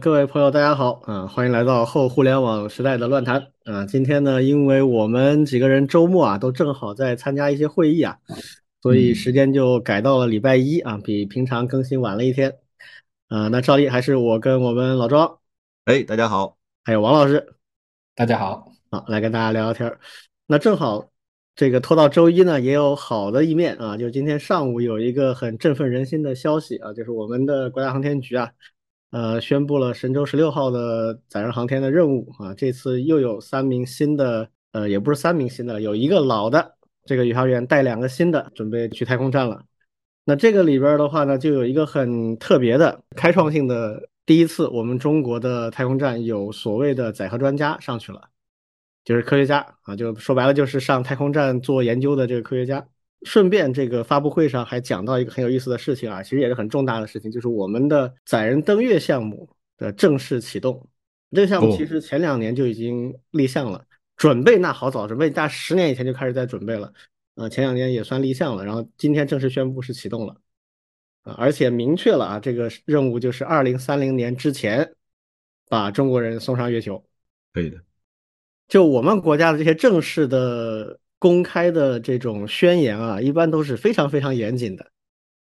各位朋友，大家好啊！欢迎来到后互联网时代的乱谈啊！今天呢，因为我们几个人周末啊都正好在参加一些会议啊，所以时间就改到了礼拜一啊，比平常更新晚了一天啊。那照例还是我跟我们老庄，哎，大家好，还有王老师，大家好，好来跟大家聊聊天那正好这个拖到周一呢，也有好的一面啊，就是今天上午有一个很振奋人心的消息啊，就是我们的国家航天局啊。呃，宣布了神舟十六号的载人航天的任务啊，这次又有三名新的，呃，也不是三名新的，有一个老的这个宇航员带两个新的，准备去太空站了。那这个里边的话呢，就有一个很特别的、开创性的第一次，我们中国的太空站有所谓的载荷专家上去了，就是科学家啊，就说白了就是上太空站做研究的这个科学家。顺便，这个发布会上还讲到一个很有意思的事情啊，其实也是很重大的事情，就是我们的载人登月项目的正式启动。这个项目其实前两年就已经立项了，准备那好早，准备大十年以前就开始在准备了。呃，前两年也算立项了，然后今天正式宣布是启动了，啊，而且明确了啊，这个任务就是二零三零年之前把中国人送上月球。可以的。就我们国家的这些正式的。公开的这种宣言啊，一般都是非常非常严谨的。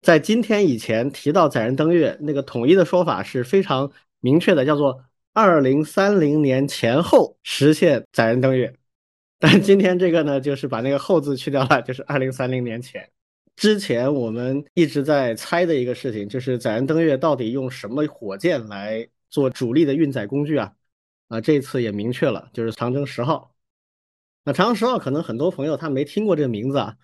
在今天以前提到载人登月，那个统一的说法是非常明确的，叫做二零三零年前后实现载人登月。但今天这个呢，就是把那个后字去掉了，就是二零三零年前。之前我们一直在猜的一个事情，就是载人登月到底用什么火箭来做主力的运载工具啊？啊，这次也明确了，就是长征十号。那长征十号可能很多朋友他没听过这个名字啊，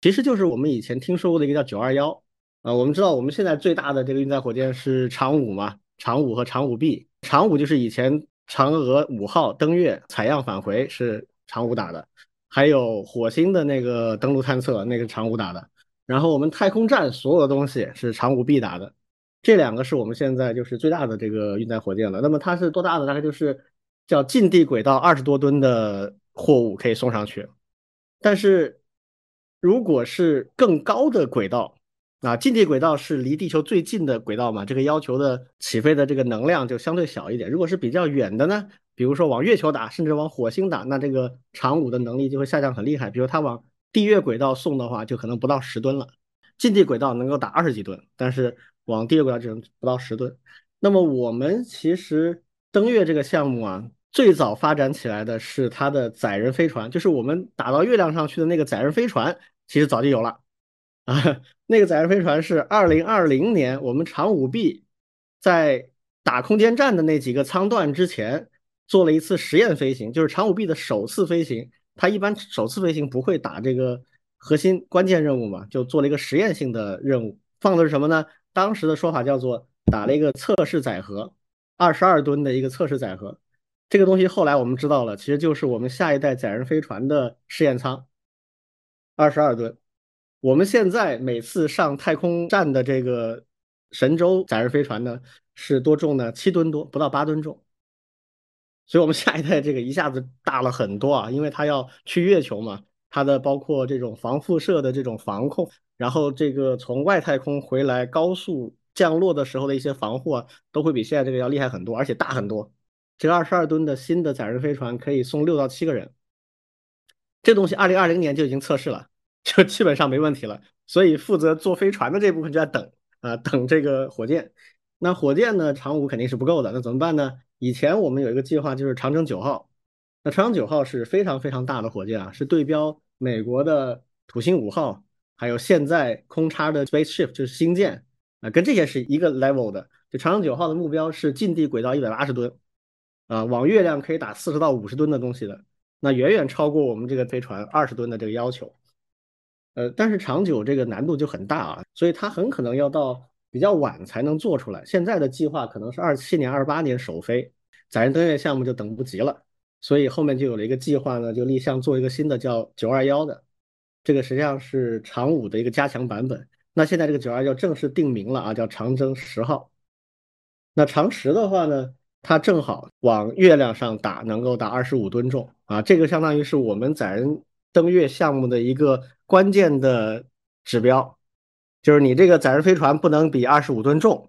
其实就是我们以前听说过的一个叫九二幺啊。我们知道我们现在最大的这个运载火箭是长五嘛，长五和长五 B。长五就是以前嫦娥五号登月采样返回是长五打的，还有火星的那个登陆探测那个长五打的。然后我们太空站所有的东西是长五 B 打的，这两个是我们现在就是最大的这个运载火箭了。那么它是多大的？大概就是叫近地轨道二十多吨的。货物可以送上去，但是如果是更高的轨道，啊，近地轨道是离地球最近的轨道嘛，这个要求的起飞的这个能量就相对小一点。如果是比较远的呢，比如说往月球打，甚至往火星打，那这个长五的能力就会下降很厉害。比如它往地月轨道送的话，就可能不到十吨了。近地轨道能够打二十几吨，但是往地月轨道只能不到十吨。那么我们其实登月这个项目啊。最早发展起来的是它的载人飞船，就是我们打到月亮上去的那个载人飞船，其实早就有了啊。那个载人飞船是二零二零年我们长五 B 在打空间站的那几个舱段之前做了一次实验飞行，就是长五 B 的首次飞行。它一般首次飞行不会打这个核心关键任务嘛，就做了一个实验性的任务，放的是什么呢？当时的说法叫做打了一个测试载荷，二十二吨的一个测试载荷。这个东西后来我们知道了，其实就是我们下一代载人飞船的试验舱，二十二吨。我们现在每次上太空站的这个神舟载人飞船呢，是多重呢？七吨多，不到八吨重。所以，我们下一代这个一下子大了很多啊，因为它要去月球嘛，它的包括这种防辐射的这种防控，然后这个从外太空回来高速降落的时候的一些防护啊，都会比现在这个要厉害很多，而且大很多。这个二十二吨的新的载人飞船可以送六到七个人，这东西二零二零年就已经测试了，就基本上没问题了。所以负责做飞船的这部分就在等啊，等这个火箭。那火箭呢，长五肯定是不够的，那怎么办呢？以前我们有一个计划，就是长征九号。那长征九号是非常非常大的火箭啊，是对标美国的土星五号，还有现在空叉的 Spaceship 就是星舰啊，跟这些是一个 level 的。就长征九号的目标是近地轨道一百八十吨。啊，往月亮可以打四十到五十吨的东西的，那远远超过我们这个飞船二十吨的这个要求。呃，但是长久这个难度就很大啊，所以它很可能要到比较晚才能做出来。现在的计划可能是二七年、二八年首飞，载人登月项目就等不及了，所以后面就有了一个计划呢，就立项做一个新的叫九二幺的，这个实际上是长五的一个加强版本。那现在这个九二幺正式定名了啊，叫长征十号。那长十的话呢？它正好往月亮上打，能够打二十五吨重啊！这个相当于是我们载人登月项目的一个关键的指标，就是你这个载人飞船不能比二十五吨重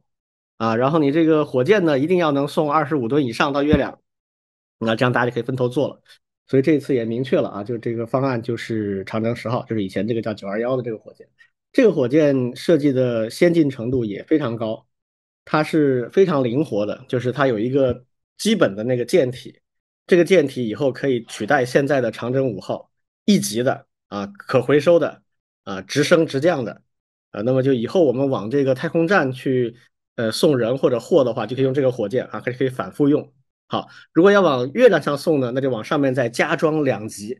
啊，然后你这个火箭呢，一定要能送二十五吨以上到月亮，那这样大家就可以分头做了。所以这次也明确了啊，就这个方案就是长征十号，就是以前这个叫九二幺的这个火箭。这个火箭设计的先进程度也非常高，它是非常灵活的，就是它有一个基本的那个舰体，这个舰体以后可以取代现在的长征五号一级的啊，可回收的啊，直升直降的啊，那么就以后我们往这个太空站去呃送人或者货的话，就可以用这个火箭啊，可以可以反复用。好，如果要往月亮上送呢，那就往上面再加装两级，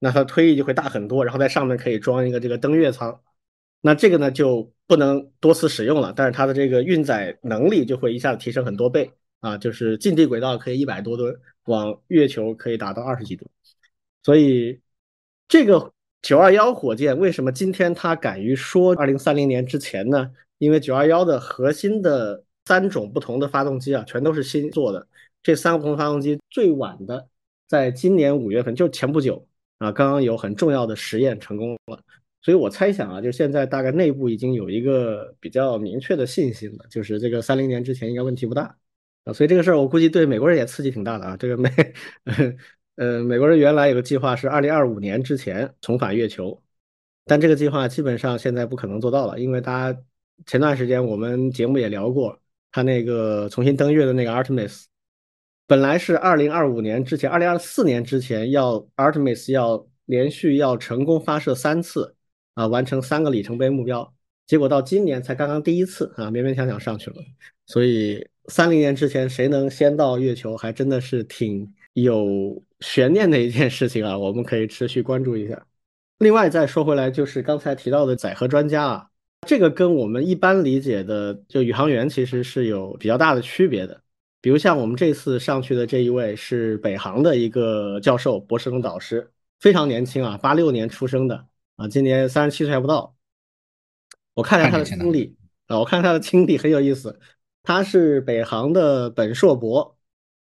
那它推力就会大很多，然后在上面可以装一个这个登月舱，那这个呢就不能多次使用了，但是它的这个运载能力就会一下子提升很多倍啊，就是近地轨道可以一百多吨，往月球可以达到二十几吨，所以这个九二幺火箭为什么今天它敢于说二零三零年之前呢？因为九二幺的核心的三种不同的发动机啊，全都是新做的。这三个不同发动机最晚的，在今年五月份，就前不久啊，刚刚有很重要的实验成功了。所以我猜想啊，就现在大概内部已经有一个比较明确的信心了，就是这个三零年之前应该问题不大啊。所以这个事儿我估计对美国人也刺激挺大的啊。这个美，呃，美国人原来有个计划是二零二五年之前重返月球，但这个计划基本上现在不可能做到了，因为大家前段时间我们节目也聊过，他那个重新登月的那个 Artemis。本来是二零二五年之前，二零二四年之前要 Artemis 要连续要成功发射三次啊，完成三个里程碑目标，结果到今年才刚刚第一次啊，勉勉强强上去了。所以三零年之前谁能先到月球，还真的是挺有悬念的一件事情啊，我们可以持续关注一下。另外再说回来，就是刚才提到的载荷专家啊，这个跟我们一般理解的就宇航员其实是有比较大的区别的。比如像我们这次上去的这一位是北航的一个教授、博士生导师，非常年轻啊，八六年出生的啊，今年三十七岁还不到。我看了他的经历啊，我看他的经历很有意思。他是北航的本硕博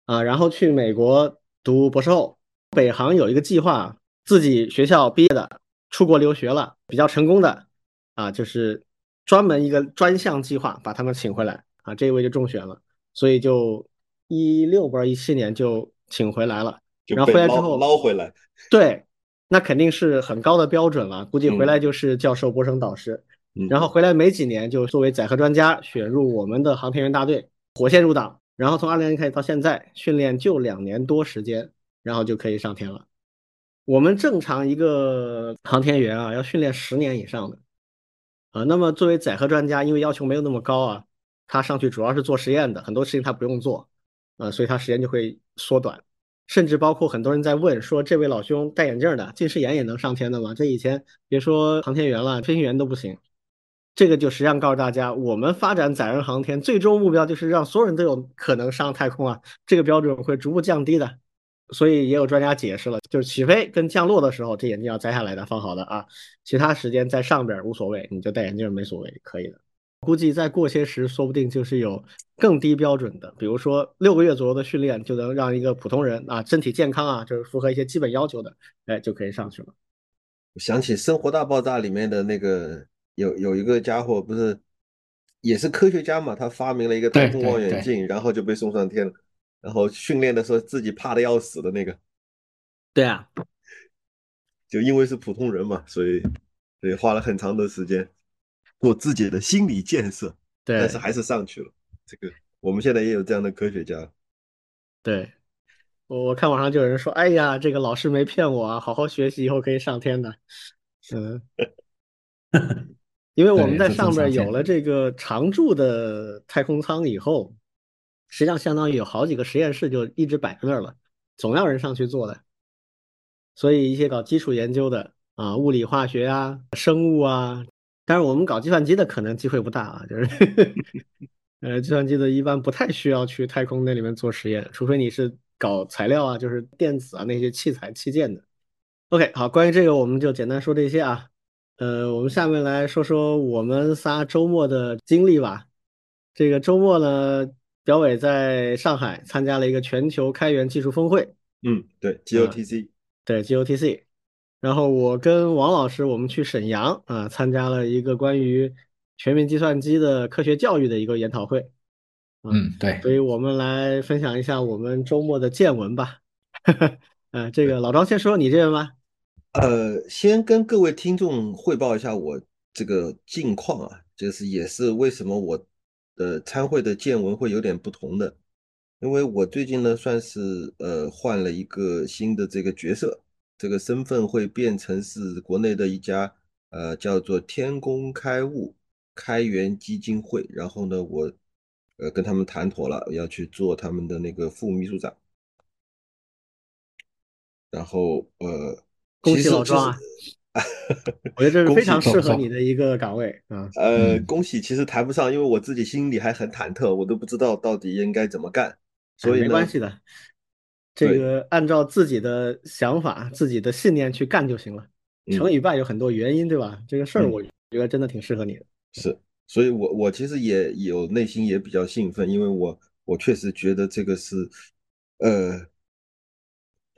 啊，然后去美国读博士后。北航有一个计划，自己学校毕业的出国留学了，比较成功的啊，就是专门一个专项计划把他们请回来啊，这一位就中选了。所以就一六不知道一七年就请回来了，然后回来之后捞回来，对，那肯定是很高的标准了，估计回来就是教授、博士生导师，然后回来没几年就作为载荷专家选入我们的航天员大队，火线入党，然后从二零年开始到现在训练就两年多时间，然后就可以上天了。我们正常一个航天员啊要训练十年以上的，啊，那么作为载荷专家，因为要求没有那么高啊。他上去主要是做实验的，很多事情他不用做，啊，所以他时间就会缩短，甚至包括很多人在问说，这位老兄戴眼镜的近视眼也能上天的吗？这以前别说航天员了，飞行员都不行。这个就实际上告诉大家，我们发展载人航天最终目标就是让所有人都有可能上太空啊，这个标准会逐步降低的。所以也有专家解释了，就是起飞跟降落的时候，这眼镜要摘下来的，放好的啊，其他时间在上边无所谓，你就戴眼镜没所谓，可以的。估计再过些时，说不定就是有更低标准的，比如说六个月左右的训练就能让一个普通人啊身体健康啊，就是符合一些基本要求的，哎，就可以上去了。我想起《生活大爆炸》里面的那个有有一个家伙，不是也是科学家嘛？他发明了一个太空望远镜，然后就被送上天了。然后训练的时候自己怕的要死的那个。对啊，就因为是普通人嘛，所以所以花了很长的时间。做自己的心理建设，对，但是还是上去了。这个我们现在也有这样的科学家。对，我我看网上就有人说：“哎呀，这个老师没骗我啊，好好学习，以后可以上天的。”嗯，因为我们在上面有了这个常驻的太空舱以后，实际上相当于有好几个实验室就一直摆在那儿了，总要人上去做的。所以一些搞基础研究的啊，物理化学啊，生物啊。但是我们搞计算机的可能机会不大啊，就是，呃，计算机的一般不太需要去太空那里面做实验，除非你是搞材料啊，就是电子啊那些器材器件的。OK，好，关于这个我们就简单说这些啊，呃，我们下面来说说我们仨周末的经历吧。这个周末呢，表伟在上海参加了一个全球开源技术峰会。嗯，对，GOTC。对，GOTC。然后我跟王老师，我们去沈阳啊，参加了一个关于全民计算机的科学教育的一个研讨会嗯，对。所以我们来分享一下我们周末的见闻吧。呃，这个老张先说你这边吧。呃，先跟各位听众汇报一下我这个近况啊，就是也是为什么我的参会的见闻会有点不同的，因为我最近呢算是呃换了一个新的这个角色，这个身份会变成是国内的一家呃叫做天工开物开源基金会，然后呢我呃跟他们谈妥了，要去做他们的那个副秘书长，然后呃。恭喜老庄啊！我觉得这是 非常适合你的一个岗位啊。呃，恭喜，其实谈不上，因为我自己心里还很忐忑，我都不知道到底应该怎么干。所以没关系的，这个按照自己的想法、自己的信念去干就行了。成与败有很多原因，对吧？这个事儿我觉得真的挺适合你的。是，所以我我其实也有内心也比较兴奋，因为我我确实觉得这个是，呃。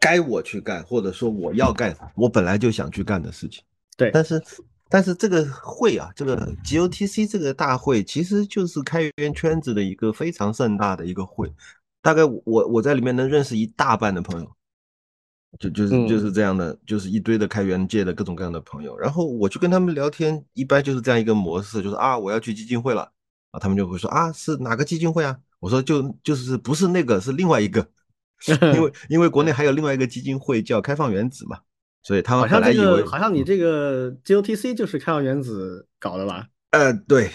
该我去干，或者说我要干，我本来就想去干的事情。对，但是，但是这个会啊，这个 GOTC 这个大会，其实就是开源圈子的一个非常盛大的一个会。大概我我在里面能认识一大半的朋友，就就是就是这样的，就是一堆的开源界的各种各样的朋友。然后我去跟他们聊天，一般就是这样一个模式，就是啊，我要去基金会了啊，他们就会说啊，是哪个基金会啊？我说就就是不是那个，是另外一个。因为因为国内还有另外一个基金会叫开放原子嘛，所以他们好像这个好像你这个 GOTC 就是开放原子搞的吧？呃，对，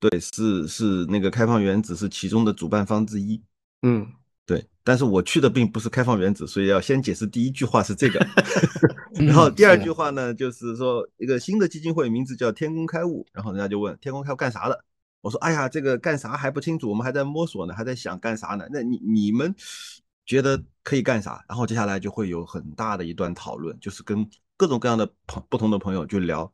对，是是那个开放原子是其中的主办方之一。嗯，对，但是我去的并不是开放原子，所以要先解释第一句话是这个，然后第二句话呢，就是说一个新的基金会名字叫天工开物，然后人家就问天工开物干啥的？我说哎呀，这个干啥还不清楚，我们还在摸索呢，还在想干啥呢？那你你们。觉得可以干啥，然后接下来就会有很大的一段讨论，就是跟各种各样的朋不同的朋友去聊，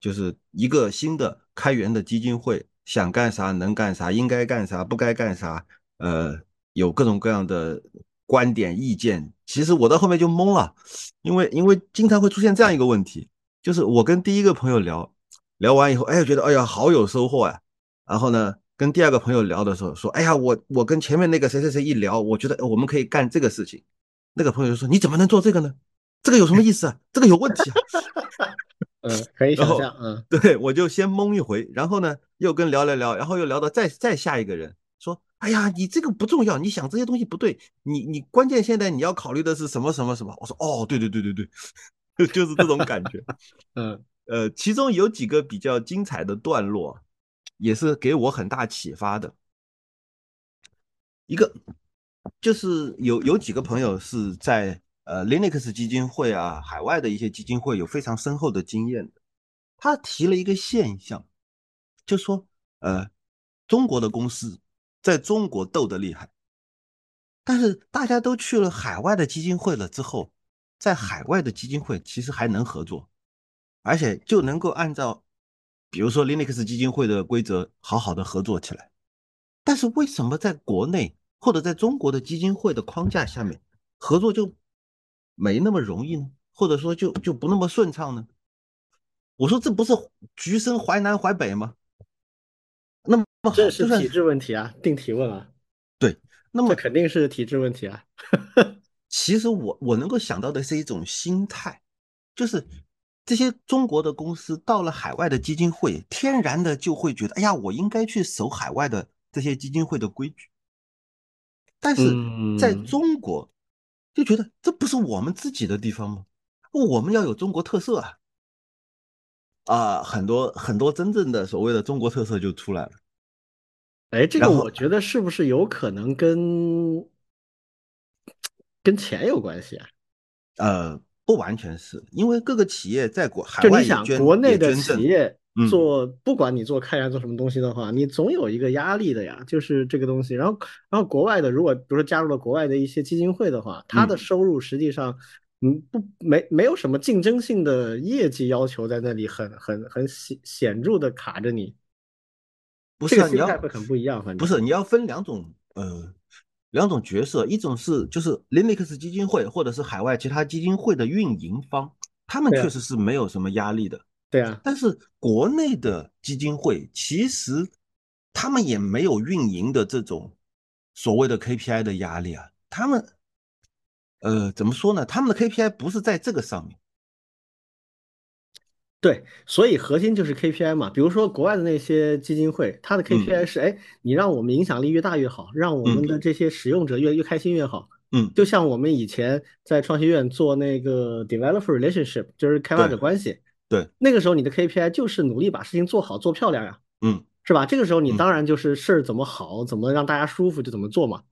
就是一个新的开源的基金会想干啥能干啥，应该干啥不该干啥，呃，有各种各样的观点意见。其实我到后面就懵了，因为因为经常会出现这样一个问题，就是我跟第一个朋友聊聊完以后，哎，觉得哎呀好有收获呀，然后呢。跟第二个朋友聊的时候说：“哎呀，我我跟前面那个谁谁谁一聊，我觉得我们可以干这个事情。”那个朋友就说：“你怎么能做这个呢？这个有什么意思啊？这个有问题啊！”嗯，可以想象。嗯，对我就先懵一回，然后呢又跟聊聊聊，然后又聊到再再下一个人说：“哎呀，你这个不重要，你想这些东西不对，你你关键现在你要考虑的是什么什么什么。”我说：“哦，对对对对对，就是这种感觉。”嗯呃，其中有几个比较精彩的段落。也是给我很大启发的一个，就是有有几个朋友是在呃 Linux 基金会啊，海外的一些基金会有非常深厚的经验的。他提了一个现象，就说呃中国的公司在中国斗得厉害，但是大家都去了海外的基金会了之后，在海外的基金会其实还能合作，而且就能够按照。比如说 Linux 基金会的规则，好好的合作起来。但是为什么在国内或者在中国的基金会的框架下面，合作就没那么容易呢？或者说就就不那么顺畅呢？我说这不是橘生淮南淮北吗？那么这是体制问题啊，定提问啊。对，那么肯定是体制问题啊。其实我我能够想到的是一种心态，就是。这些中国的公司到了海外的基金会，天然的就会觉得，哎呀，我应该去守海外的这些基金会的规矩。但是在中国，就觉得这不是我们自己的地方吗？我们要有中国特色啊！啊，很多很多真正的所谓的中国特色就出来了。哎，这个我觉得是不是有可能跟跟钱有关系啊？呃。不完全是因为各个企业在国海外想国内的企业做，不管你做开源做什么东西的话，你总有一个压力的呀，就是这个东西。然后，然后国外的如果比如说加入了国外的一些基金会的话，它的收入实际上，嗯，不没没有什么竞争性的业绩要求在那里，很很很显显著的卡着你。不是你要会很不一样，反正不是你要分两种，呃。两种角色，一种是就是 Linux 基金会或者是海外其他基金会的运营方，他们确实是没有什么压力的。对啊，但是国内的基金会其实他们也没有运营的这种所谓的 KPI 的压力啊，他们，呃，怎么说呢？他们的 KPI 不是在这个上面。对，所以核心就是 KPI 嘛。比如说国外的那些基金会，它的 KPI 是，哎，你让我们影响力越大越好，让我们的这些使用者越越开心越好。嗯，就像我们以前在创新院做那个 developer relationship，就是开发者关系。对，那个时候你的 KPI 就是努力把事情做好做漂亮呀。嗯，是吧？这个时候你当然就是事儿怎么好，怎么让大家舒服就怎么做嘛。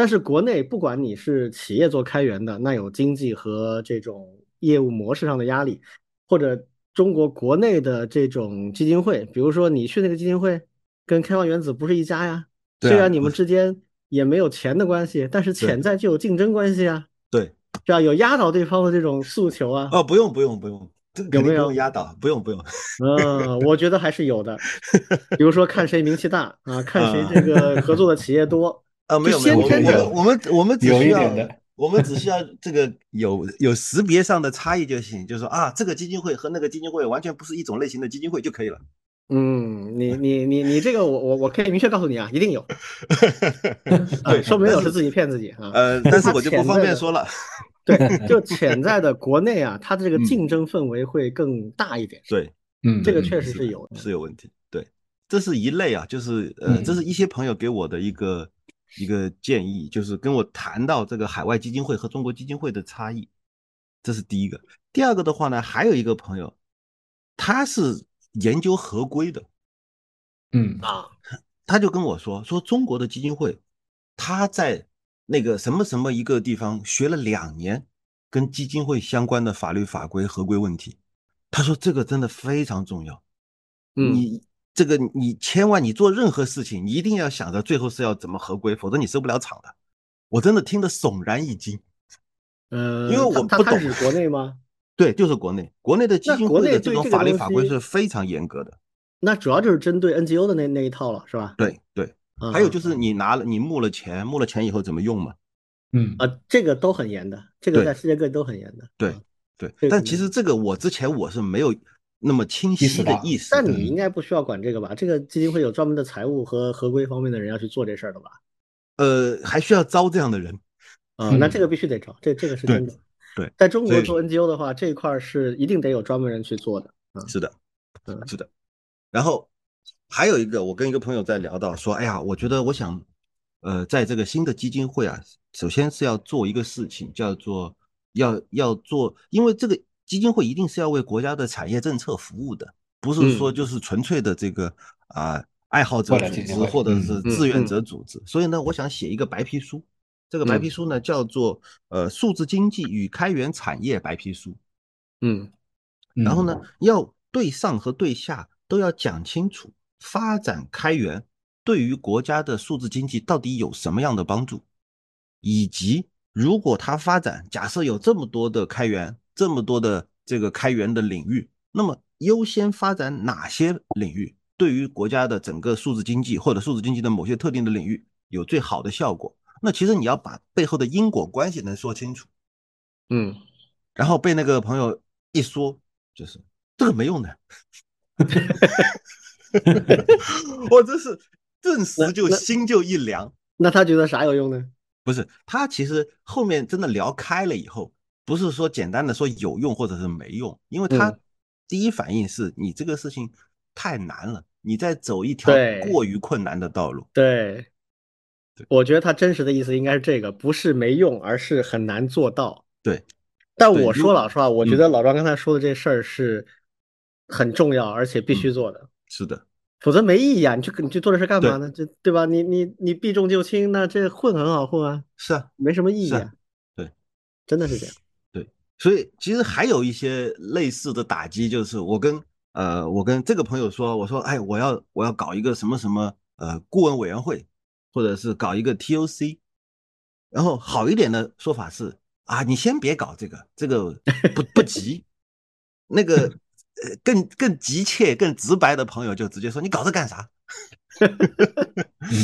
嗯，但是国内不管你是企业做开源的，那有经济和这种业务模式上的压力，或者。中国国内的这种基金会，比如说你去那个基金会，跟开放原子不是一家呀。虽然你们之间也没有钱的关系，但是潜在就有竞争关系啊。对，这样有压倒对方的这种诉求啊。哦，不用不用不用，有没有压倒？不用不用。嗯，我觉得还是有的。比如说看谁名气大啊，看谁这个合作的企业多啊。没有没有，我们我们我们只需要。我们只需要这个有有识别上的差异就行，就是说啊，这个基金会和那个基金会完全不是一种类型的基金会就可以了。嗯，你你你你这个我我我可以明确告诉你啊，一定有。对，说没有是自己骗自己啊。呃，但是我就不方便说了。对，就潜在的国内啊，它的这个竞争氛围会更大一点。对，嗯，这个确实是有，是有问题。对，这是一类啊，就是呃，这是一些朋友给我的一个。一个建议就是跟我谈到这个海外基金会和中国基金会的差异，这是第一个。第二个的话呢，还有一个朋友，他是研究合规的，嗯啊，他就跟我说说中国的基金会，他在那个什么什么一个地方学了两年跟基金会相关的法律法规合规问题，他说这个真的非常重要，你。这个你千万你做任何事情，你一定要想着最后是要怎么合规，否则你收不了场的。我真的听得悚然一惊。呃，因为我不懂。是国内吗？对，就是国内，国内的基金会的这种法律法规是非常严格的。那主要就是针对 NGO 的那那一套了，是吧？对对。还有就是你拿了你募了钱，募了钱以后怎么用嘛？嗯啊，这个都很严的，这个在世界各地都很严的。对对。但其实这个我之前我是没有。那么清晰的意思，但你应该不需要管这个吧？这个基金会有专门的财务和合规方面的人要去做这事儿的吧？呃，还需要招这样的人啊？那这个必须得招，这这个是真的。对，在中国做 NGO 的话，这一块是一定得有专门人去做的。嗯是的，嗯，是的。然后还有一个，我跟一个朋友在聊到说，哎呀，我觉得我想，呃，在这个新的基金会啊，首先是要做一个事情，叫做要要做，因为这个。基金会一定是要为国家的产业政策服务的，不是说就是纯粹的这个啊爱好者组织或者是志愿者组织。所以呢，我想写一个白皮书，这个白皮书呢叫做呃数字经济与开源产业白皮书。嗯，然后呢，要对上和对下都要讲清楚，发展开源对于国家的数字经济到底有什么样的帮助，以及如果它发展，假设有这么多的开源。这么多的这个开源的领域，那么优先发展哪些领域，对于国家的整个数字经济或者数字经济的某些特定的领域有最好的效果？那其实你要把背后的因果关系能说清楚，嗯，然后被那个朋友一说，就是这个没用的，我真是顿时就心就一凉。那他觉得啥有用呢？不是，他其实后面真的聊开了以后。不是说简单的说有用或者是没用，因为他第一反应是你这个事情太难了，你在走一条过于困难的道路。对，我觉得他真实的意思应该是这个，不是没用，而是很难做到。对，但我说老实话，我觉得老张刚才说的这事儿是很重要，而且必须做的。是的，否则没意义啊！你去你去做这事干嘛呢？这对吧？你你你避重就轻，那这混很好混啊。是啊，没什么意义啊。对，真的是这样。所以其实还有一些类似的打击，就是我跟呃我跟这个朋友说，我说哎我要我要搞一个什么什么呃顾问委员会，或者是搞一个 TOC，然后好一点的说法是啊你先别搞这个，这个不不急。那个呃更更急切更直白的朋友就直接说你搞这干啥？嗯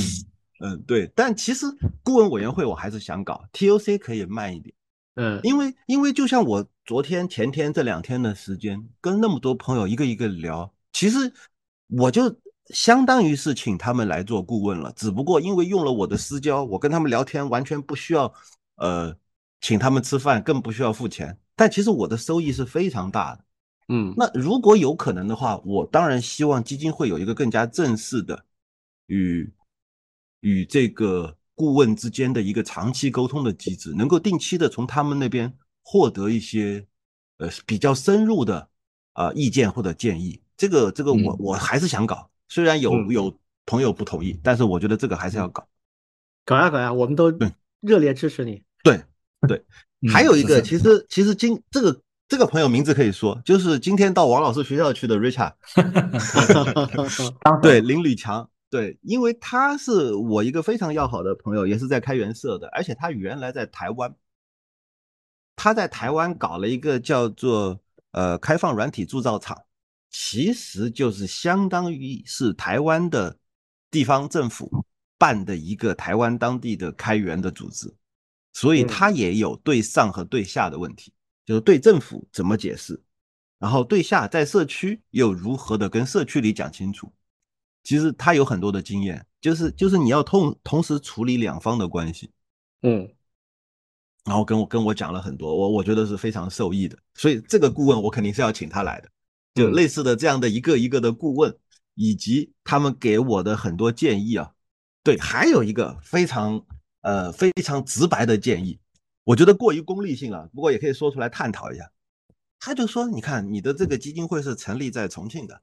嗯对，但其实顾问委员会我还是想搞，TOC 可以慢一点。嗯，因为因为就像我昨天前天这两天的时间，跟那么多朋友一个一个聊，其实我就相当于是请他们来做顾问了，只不过因为用了我的私交，我跟他们聊天完全不需要，呃，请他们吃饭，更不需要付钱。但其实我的收益是非常大的。嗯，那如果有可能的话，我当然希望基金会有一个更加正式的与与这个顾问之间的一个长期沟通的机制，能够定期的从他们那边获得一些呃比较深入的啊意见或者建议。这个这个我我还是想搞。虽然有有朋友不同意，但是我觉得这个还是要搞，搞呀搞呀，我们都热烈支持你。对对，还有一个，其实其实今这个这个朋友名字可以说，就是今天到王老师学校去的 Richard，对林吕强，对，因为他是我一个非常要好的朋友，也是在开源社的，而且他原来在台湾，他在台湾搞了一个叫做呃开放软体铸造厂。其实就是相当于是台湾的地方政府办的一个台湾当地的开源的组织，所以他也有对上和对下的问题，就是对政府怎么解释，然后对下在社区又如何的跟社区里讲清楚。其实他有很多的经验，就是就是你要同同时处理两方的关系，嗯，然后跟我跟我讲了很多，我我觉得是非常受益的，所以这个顾问我肯定是要请他来的。就类似的这样的一个一个的顾问，以及他们给我的很多建议啊，对，还有一个非常呃非常直白的建议，我觉得过于功利性了，不过也可以说出来探讨一下。他就说，你看你的这个基金会是成立在重庆的，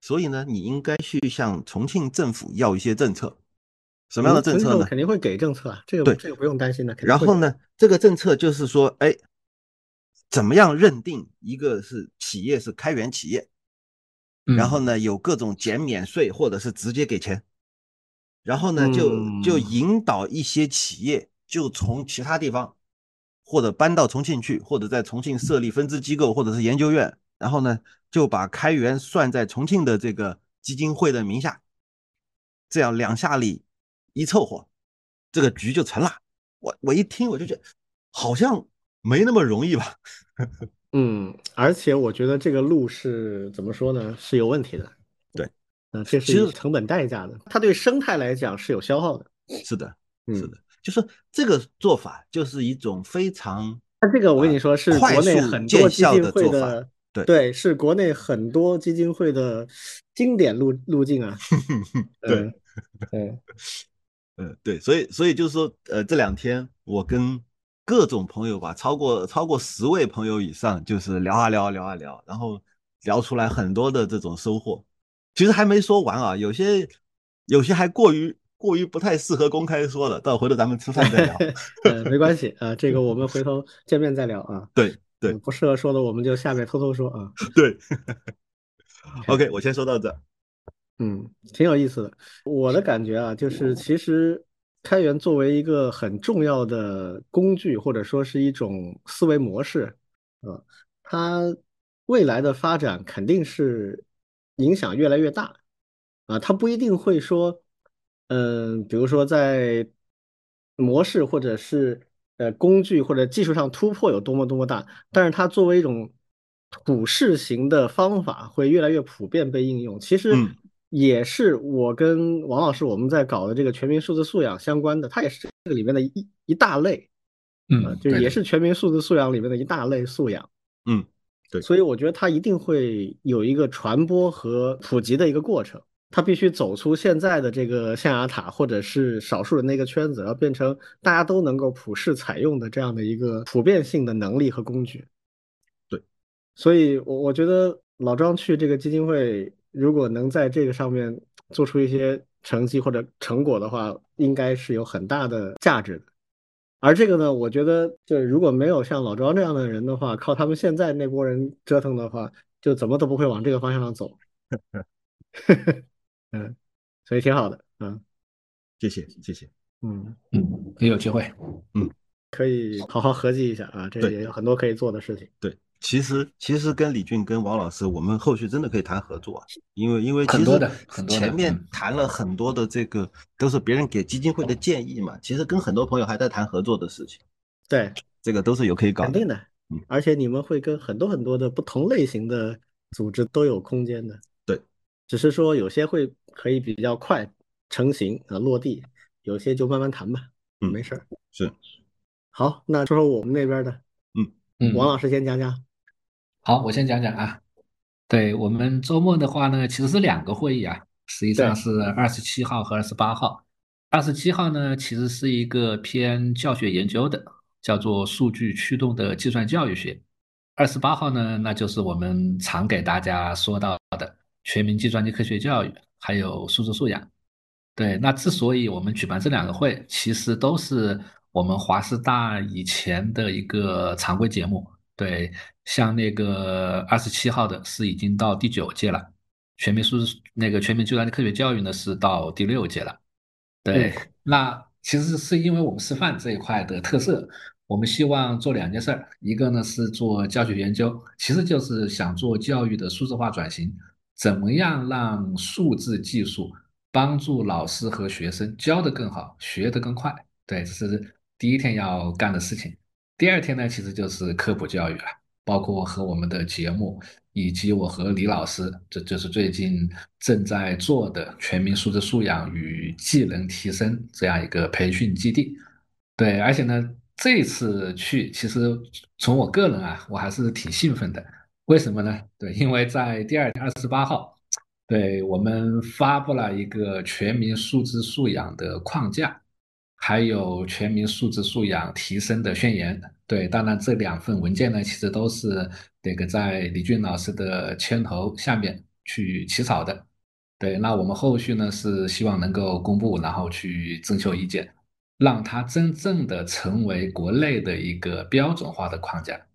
所以呢，你应该去向重庆政府要一些政策，什么样的政策呢？肯定会给政策啊，这个对这个不用担心的。然后呢，这个政策就是说，哎。怎么样认定一个是企业是开源企业？然后呢，有各种减免税或者是直接给钱，然后呢，就就引导一些企业就从其他地方或者搬到重庆去，或者在重庆设立分支机构或者是研究院，然后呢，就把开源算在重庆的这个基金会的名下，这样两下里一凑合，这个局就成了。我我一听我就觉得好像。没那么容易吧？嗯，而且我觉得这个路是怎么说呢？是有问题的。对，啊，这是成本代价的。它对生态来讲是有消耗的。是的，是的，就是这个做法就是一种非常……他这个我跟你说是国内很多基金会的，对对，是国内很多基金会的经典路路径啊。对，嗯，嗯，对，所以所以就是说，呃，这两天我跟。各种朋友吧，超过超过十位朋友以上，就是聊啊聊啊聊啊聊，然后聊出来很多的这种收获。其实还没说完啊，有些有些还过于过于不太适合公开说的，到回头咱们吃饭再聊。嗯，没关系啊，这个我们回头见面再聊啊。对对，不适合说的我们就下面偷偷说啊。对。OK，我先说到这。嗯，挺有意思的。我的感觉啊，就是其实。开源作为一个很重要的工具，或者说是一种思维模式，啊，它未来的发展肯定是影响越来越大，啊，它不一定会说，嗯，比如说在模式或者是呃工具或者技术上突破有多么多么大，但是它作为一种普世型的方法会越来越普遍被应用。其实。也是我跟王老师我们在搞的这个全民数字素养相关的，它也是这个里面的一一大类，嗯，就也是全民数字素养里面的一大类素养，嗯，对，所以我觉得它一定会有一个传播和普及的一个过程，他必须走出现在的这个象牙塔或者是少数的那个圈子，要变成大家都能够普世采用的这样的一个普遍性的能力和工具，对，所以我我觉得老庄去这个基金会。如果能在这个上面做出一些成绩或者成果的话，应该是有很大的价值的。而这个呢，我觉得，就如果没有像老庄这样的人的话，靠他们现在那波人折腾的话，就怎么都不会往这个方向上走。呵 呵嗯，所以挺好的。嗯，谢谢，谢谢。嗯嗯，也有机会。嗯，可以好好合计一下啊，这也有很多可以做的事情。对。其实，其实跟李俊、跟王老师，我们后续真的可以谈合作，因为，因为其实前面谈了很多的这个，都是别人给基金会的建议嘛。其实跟很多朋友还在谈合作的事情。对，这个都是有可以搞。肯定的，嗯，而且你们会跟很多很多的不同类型的组织都有空间的。对，只是说有些会可以比较快成型啊落地，有些就慢慢谈吧。嗯，没事儿。是。好，那说说我们那边的。嗯嗯，王老师先讲讲。好，我先讲讲啊。对我们周末的话呢，其实是两个会议啊，实际上是二十七号和二十八号。二十七号呢，其实是一个偏教学研究的，叫做数据驱动的计算教育学。二十八号呢，那就是我们常给大家说到的全民计算机科学教育，还有数字素养。对，那之所以我们举办这两个会，其实都是我们华师大以前的一个常规节目。对，像那个二十七号的是已经到第九届了，全民数字那个全民计算机科学教育呢是到第六届了。对，那其实是因为我们师范这一块的特色，我们希望做两件事儿，一个呢是做教学研究，其实就是想做教育的数字化转型，怎么样让数字技术帮助老师和学生教得更好，学得更快。对，这是第一天要干的事情。第二天呢，其实就是科普教育了，包括和我们的节目，以及我和李老师，这就是最近正在做的全民素质素养与技能提升这样一个培训基地。对，而且呢，这次去，其实从我个人啊，我还是挺兴奋的。为什么呢？对，因为在第二天二十八号，对我们发布了一个全民素质素养的框架。还有全民素质素养提升的宣言，对，当然这两份文件呢，其实都是那个在李俊老师的牵头下面去起草的，对，那我们后续呢是希望能够公布，然后去征求意见，让它真正的成为国内的一个标准化的框架。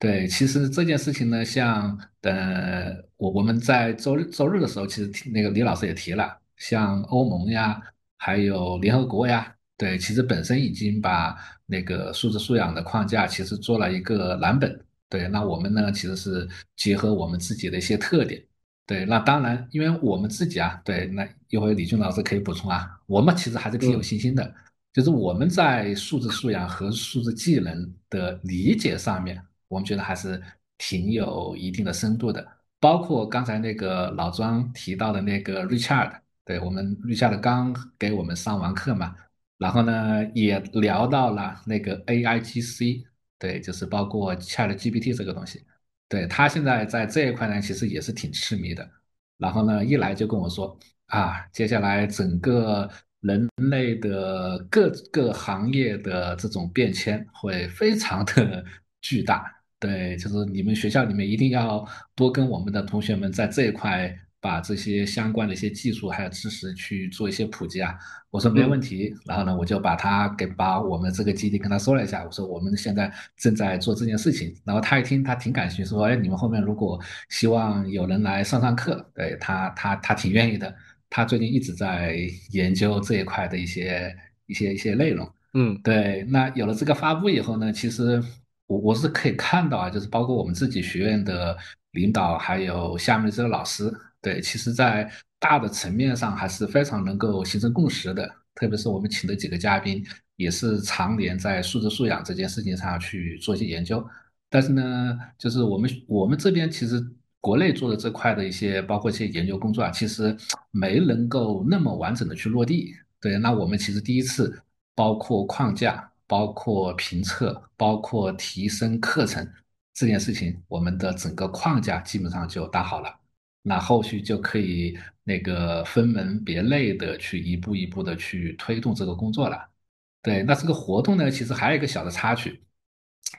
对，其实这件事情呢，像呃，我我们在周日周日的时候，其实那个李老师也提了，像欧盟呀，还有联合国呀。对，其实本身已经把那个数字素养的框架其实做了一个蓝本。对，那我们呢其实是结合我们自己的一些特点。对，那当然，因为我们自己啊，对，那一会李俊老师可以补充啊，我们其实还是挺有信心的，就是我们在数字素养和数字技能的理解上面，我们觉得还是挺有一定的深度的。包括刚才那个老庄提到的那个 Richard，对我们 Richard 刚给我们上完课嘛。然后呢，也聊到了那个 A I G C，对，就是包括 Chat G P T 这个东西，对他现在在这一块呢，其实也是挺痴迷的。然后呢，一来就跟我说啊，接下来整个人类的各个行业的这种变迁会非常的 巨大，对，就是你们学校里面一定要多跟我们的同学们在这一块。把这些相关的一些技术还有知识去做一些普及啊，我说没问题，然后呢，我就把他给把我们这个基地跟他说了一下，我说我们现在正在做这件事情，然后他一听他挺感兴趣，说哎你们后面如果希望有人来上上课，对他他他挺愿意的，他最近一直在研究这一块的一些一些一些内容，嗯，对，那有了这个发布以后呢，其实我我是可以看到啊，就是包括我们自己学院的领导还有下面这个老师。对，其实，在大的层面上还是非常能够形成共识的。特别是我们请的几个嘉宾，也是常年在数字素养这件事情上去做一些研究。但是呢，就是我们我们这边其实国内做的这块的一些，包括一些研究工作啊，其实没能够那么完整的去落地。对，那我们其实第一次，包括框架、包括评测、包括提升课程这件事情，我们的整个框架基本上就搭好了。那后续就可以那个分门别类的去一步一步的去推动这个工作了。对，那这个活动呢，其实还有一个小的插曲，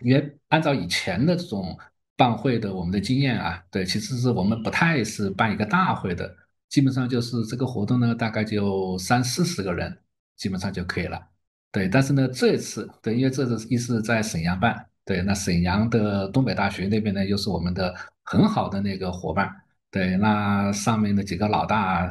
因为按照以前的这种办会的我们的经验啊，对，其实是我们不太是办一个大会的，基本上就是这个活动呢，大概就三四十个人，基本上就可以了。对，但是呢，这次对，因为这次一是在沈阳办，对，那沈阳的东北大学那边呢，又是我们的很好的那个伙伴。对，那上面的几个老大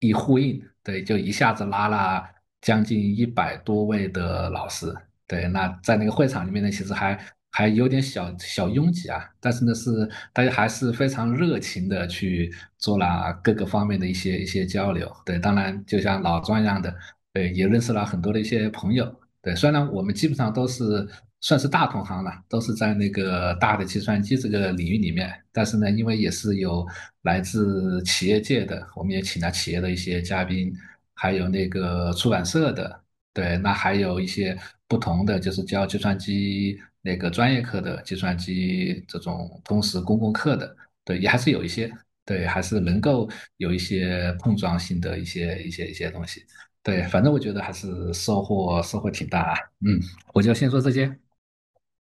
一呼应，对，就一下子拉了将近一百多位的老师。对，那在那个会场里面呢，其实还还有点小小拥挤啊，但是呢，是大家还是非常热情的去做了各个方面的一些一些交流。对，当然就像老庄一样的，对，也认识了很多的一些朋友。对，虽然我们基本上都是算是大同行了，都是在那个大的计算机这个领域里面。但是呢，因为也是有来自企业界的，我们也请了企业的一些嘉宾，还有那个出版社的，对，那还有一些不同的，就是教计算机那个专业课的计算机这种通识公共课的，对，也还是有一些，对，还是能够有一些碰撞性的一些一些一些东西。对，反正我觉得还是收获收获挺大。嗯，我就先说这些。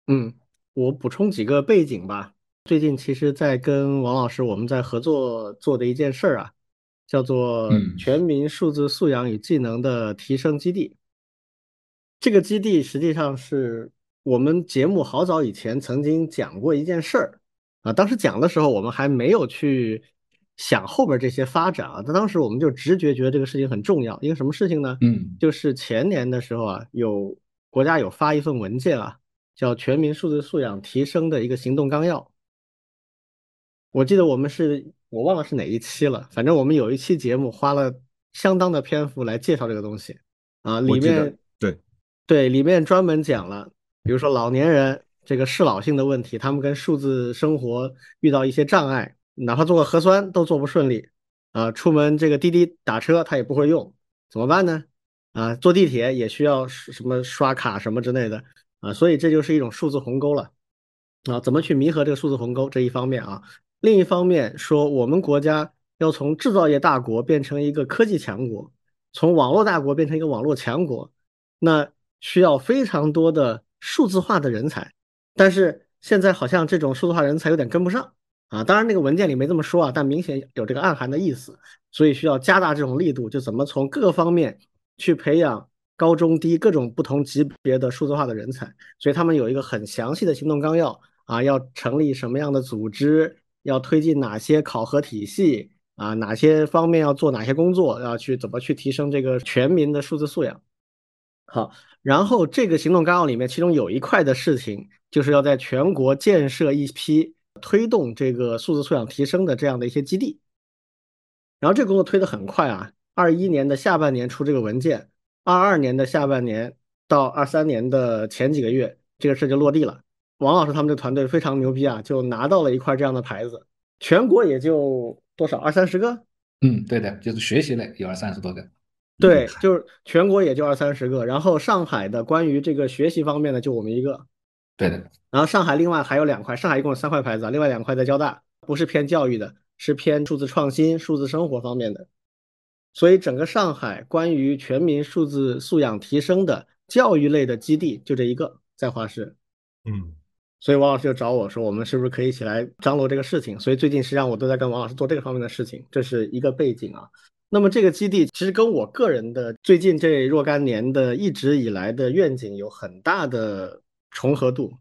嗯，我补充几个背景吧。最近其实，在跟王老师我们在合作做的一件事儿啊，叫做全民数字素养与技能的提升基地。这个基地实际上是我们节目好早以前曾经讲过一件事儿啊。当时讲的时候，我们还没有去想后边这些发展啊。那当时我们就直觉觉得这个事情很重要。一个什么事情呢？嗯，就是前年的时候啊，有国家有发一份文件啊。叫全民数字素养提升的一个行动纲要。我记得我们是我忘了是哪一期了，反正我们有一期节目花了相当的篇幅来介绍这个东西啊，里面对对里面专门讲了，比如说老年人这个适老性的问题，他们跟数字生活遇到一些障碍，哪怕做个核酸都做不顺利啊，出门这个滴滴打车他也不会用，怎么办呢？啊，坐地铁也需要什么刷卡什么之类的。啊，所以这就是一种数字鸿沟了，啊，怎么去弥合这个数字鸿沟这一方面啊？另一方面说，我们国家要从制造业大国变成一个科技强国，从网络大国变成一个网络强国，那需要非常多的数字化的人才，但是现在好像这种数字化人才有点跟不上啊。当然那个文件里没这么说啊，但明显有这个暗含的意思，所以需要加大这种力度，就怎么从各个方面去培养。高中低各种不同级别的数字化的人才，所以他们有一个很详细的行动纲要啊，要成立什么样的组织，要推进哪些考核体系啊，哪些方面要做哪些工作，要去怎么去提升这个全民的数字素养。好，然后这个行动纲要里面，其中有一块的事情，就是要在全国建设一批推动这个数字素养提升的这样的一些基地。然后这个工作推得很快啊，二一年的下半年出这个文件。二二年的下半年到二三年的前几个月，这个事就落地了。王老师他们这团队非常牛逼啊，就拿到了一块这样的牌子。全国也就多少二三十个？嗯，对的，就是学习类有二三十多个。对，就是全国也就二三十个。然后上海的关于这个学习方面的就我们一个。对的。然后上海另外还有两块，上海一共有三块牌子啊，另外两块在交大，不是偏教育的，是偏数字创新、数字生活方面的。所以整个上海关于全民数字素养提升的教育类的基地就这一个在华师，嗯，所以王老师就找我说，我们是不是可以一起来张罗这个事情？所以最近实际上我都在跟王老师做这个方面的事情，这是一个背景啊。那么这个基地其实跟我个人的最近这若干年的一直以来的愿景有很大的重合度，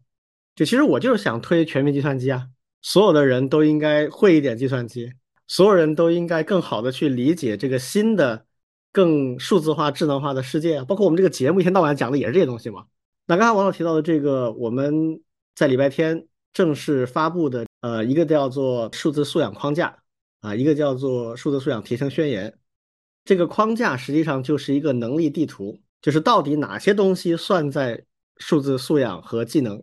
就其实我就是想推全民计算机啊，所有的人都应该会一点计算机。所有人都应该更好的去理解这个新的、更数字化、智能化的世界啊！包括我们这个节目一天到晚讲的也是这些东西嘛。那刚才王老提到的这个，我们在礼拜天正式发布的，呃，一个叫做数字素养框架啊，一个叫做数字素养提升宣言。这个框架实际上就是一个能力地图，就是到底哪些东西算在数字素养和技能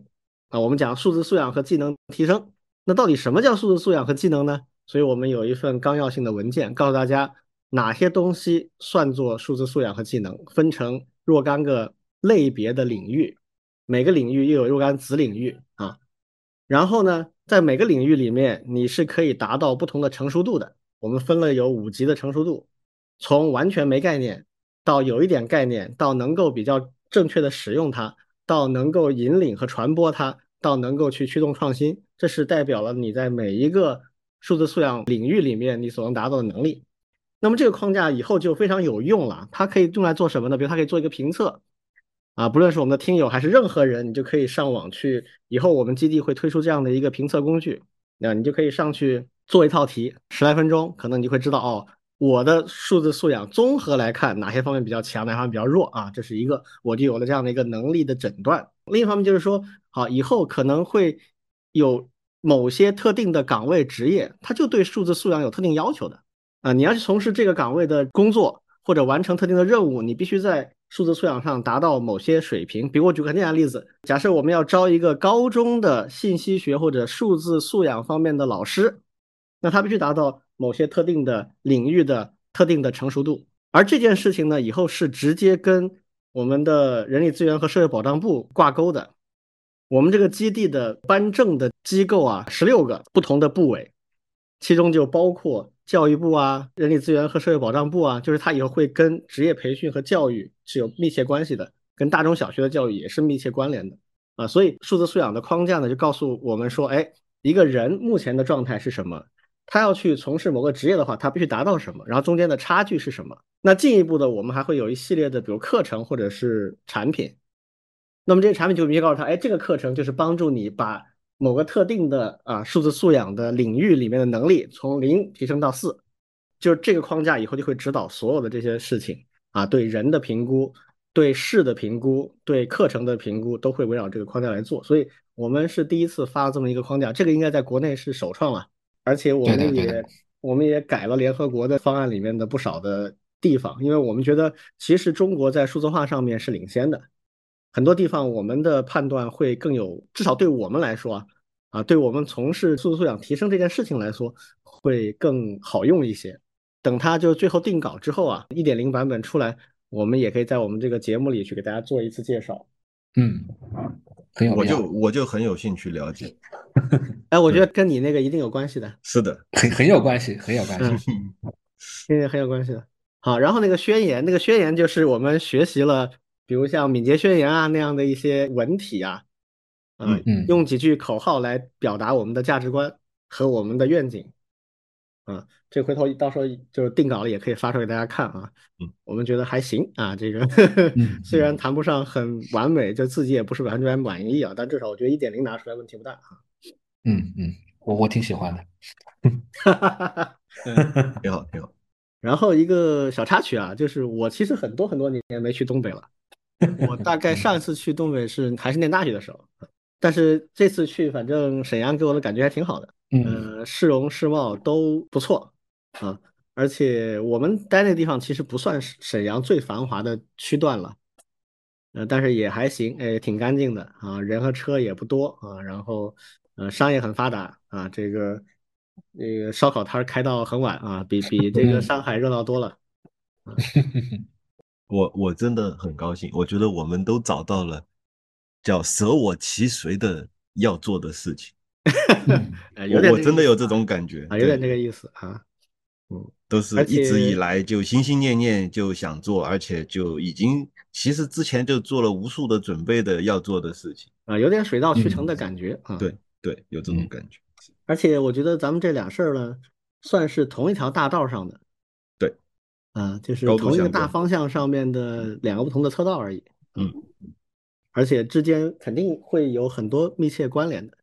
啊？我们讲数字素养和技能提升，那到底什么叫数字素养和技能呢？所以我们有一份纲要性的文件，告诉大家哪些东西算作数字素养和技能，分成若干个类别的领域，每个领域又有若干子领域啊。然后呢，在每个领域里面，你是可以达到不同的成熟度的。我们分了有五级的成熟度，从完全没概念到有一点概念，到能够比较正确的使用它，到能够引领和传播它，到能够去驱动创新。这是代表了你在每一个。数字素养领域里面你所能达到的能力，那么这个框架以后就非常有用了。它可以用来做什么呢？比如它可以做一个评测啊，不论是我们的听友还是任何人，你就可以上网去。以后我们基地会推出这样的一个评测工具，那你就可以上去做一套题，十来分钟，可能你就会知道哦，我的数字素养综合来看哪些方面比较强，哪方面比较弱啊，这是一个我就有了这样的一个能力的诊断。另一方面就是说，好，以后可能会有。某些特定的岗位职业，他就对数字素养有特定要求的啊！你要去从事这个岗位的工作，或者完成特定的任务，你必须在数字素养上达到某些水平。比如我举个简单的例子，假设我们要招一个高中的信息学或者数字素养方面的老师，那他必须达到某些特定的领域的特定的成熟度。而这件事情呢，以后是直接跟我们的人力资源和社会保障部挂钩的。我们这个基地的颁证的机构啊，十六个不同的部委，其中就包括教育部啊、人力资源和社会保障部啊，就是它以后会跟职业培训和教育是有密切关系的，跟大中小学的教育也是密切关联的啊。所以数字素养的框架呢，就告诉我们说，哎，一个人目前的状态是什么？他要去从事某个职业的话，他必须达到什么？然后中间的差距是什么？那进一步的，我们还会有一系列的，比如课程或者是产品。那么这个产品就明确告诉他，哎，这个课程就是帮助你把某个特定的啊数字素养的领域里面的能力从零提升到四，就是这个框架以后就会指导所有的这些事情啊，对人的评估、对事的评估、对课程的评估都会围绕这个框架来做。所以我们是第一次发这么一个框架，这个应该在国内是首创了，而且我们也我们也改了联合国的方案里面的不少的地方，因为我们觉得其实中国在数字化上面是领先的。很多地方我们的判断会更有，至少对我们来说啊，啊，对我们从事数字素养提升这件事情来说，会更好用一些。等它就最后定稿之后啊，一点零版本出来，我们也可以在我们这个节目里去给大家做一次介绍。嗯，很有，我就我就很有兴趣了解。哎，我觉得跟你那个一定有关系的。是的，很很有关系，很有关系，跟你很有关系的。好，然后那个宣言，那个宣言就是我们学习了。比如像敏捷宣言啊那样的一些文体啊，嗯，用几句口号来表达我们的价值观和我们的愿景，啊，这回头到时候就是定稿了也可以发出来给大家看啊，嗯，我们觉得还行啊，这个 虽然谈不上很完美，就自己也不是完全满意啊，但至少我觉得一点零拿出来问题不大啊，嗯嗯，我我挺喜欢的，哈哈哈哈挺好挺好。然后一个小插曲啊，就是我其实很多很多年没去东北了。我大概上一次去东北是还是念大学的时候，但是这次去，反正沈阳给我的感觉还挺好的，呃，市容市貌都不错啊，而且我们待那地方其实不算是沈阳最繁华的区段了，呃，但是也还行，哎，挺干净的啊，人和车也不多啊，然后呃，商业很发达啊，这个那个烧烤摊开到很晚啊，比比这个上海热闹多了。我我真的很高兴，我觉得我们都找到了叫舍我其谁的要做的事情。我我真的有这种感觉啊，有点这个意思啊。嗯，都是一直以来就心心念念就想做，而且就已经其实之前就做了无数的准备的要做的事情啊，有点水到渠成的感觉啊。对对，有这种感觉。而且我觉得咱们这俩事儿呢，算是同一条大道上的。对啊，就是同一个大方向上面的两个不同的车道而已。嗯，而且之间肯定会有很多密切关联的。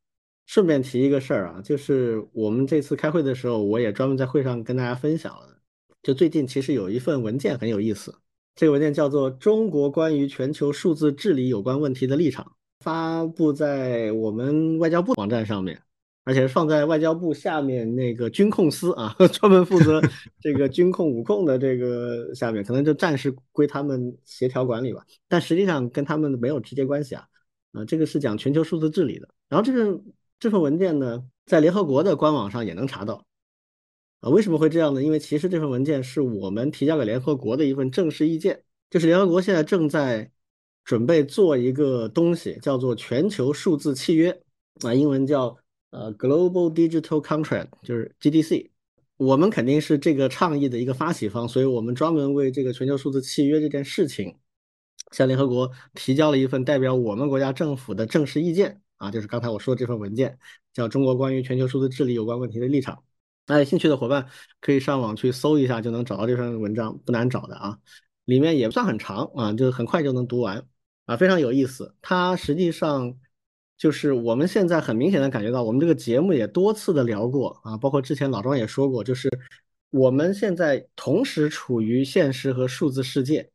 顺便提一个事儿啊，就是我们这次开会的时候，我也专门在会上跟大家分享了。就最近其实有一份文件很有意思，这个文件叫做《中国关于全球数字治理有关问题的立场》，发布在我们外交部网站上面。而且放在外交部下面那个军控司啊，专门负责这个军控、武控的这个下面，可能就暂时归他们协调管理吧。但实际上跟他们没有直接关系啊。啊，这个是讲全球数字治理的。然后这个这份文件呢，在联合国的官网上也能查到。啊，为什么会这样呢？因为其实这份文件是我们提交给联合国的一份正式意见，就是联合国现在正在准备做一个东西，叫做全球数字契约啊，英文叫。呃，Global Digital Contract 就是 GDC，我们肯定是这个倡议的一个发起方，所以我们专门为这个全球数字契约这件事情，向联合国提交了一份代表我们国家政府的正式意见啊，就是刚才我说的这份文件，叫《中国关于全球数字治理有关问题的立场》。那有兴趣的伙伴可以上网去搜一下，就能找到这份文章，不难找的啊。里面也不算很长啊，就很快就能读完啊，非常有意思。它实际上。就是我们现在很明显的感觉到，我们这个节目也多次的聊过啊，包括之前老庄也说过，就是我们现在同时处于现实和数字世界，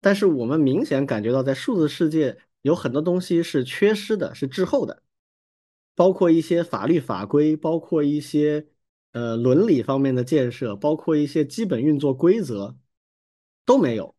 但是我们明显感觉到，在数字世界有很多东西是缺失的，是滞后的，包括一些法律法规，包括一些呃伦理方面的建设，包括一些基本运作规则，都没有。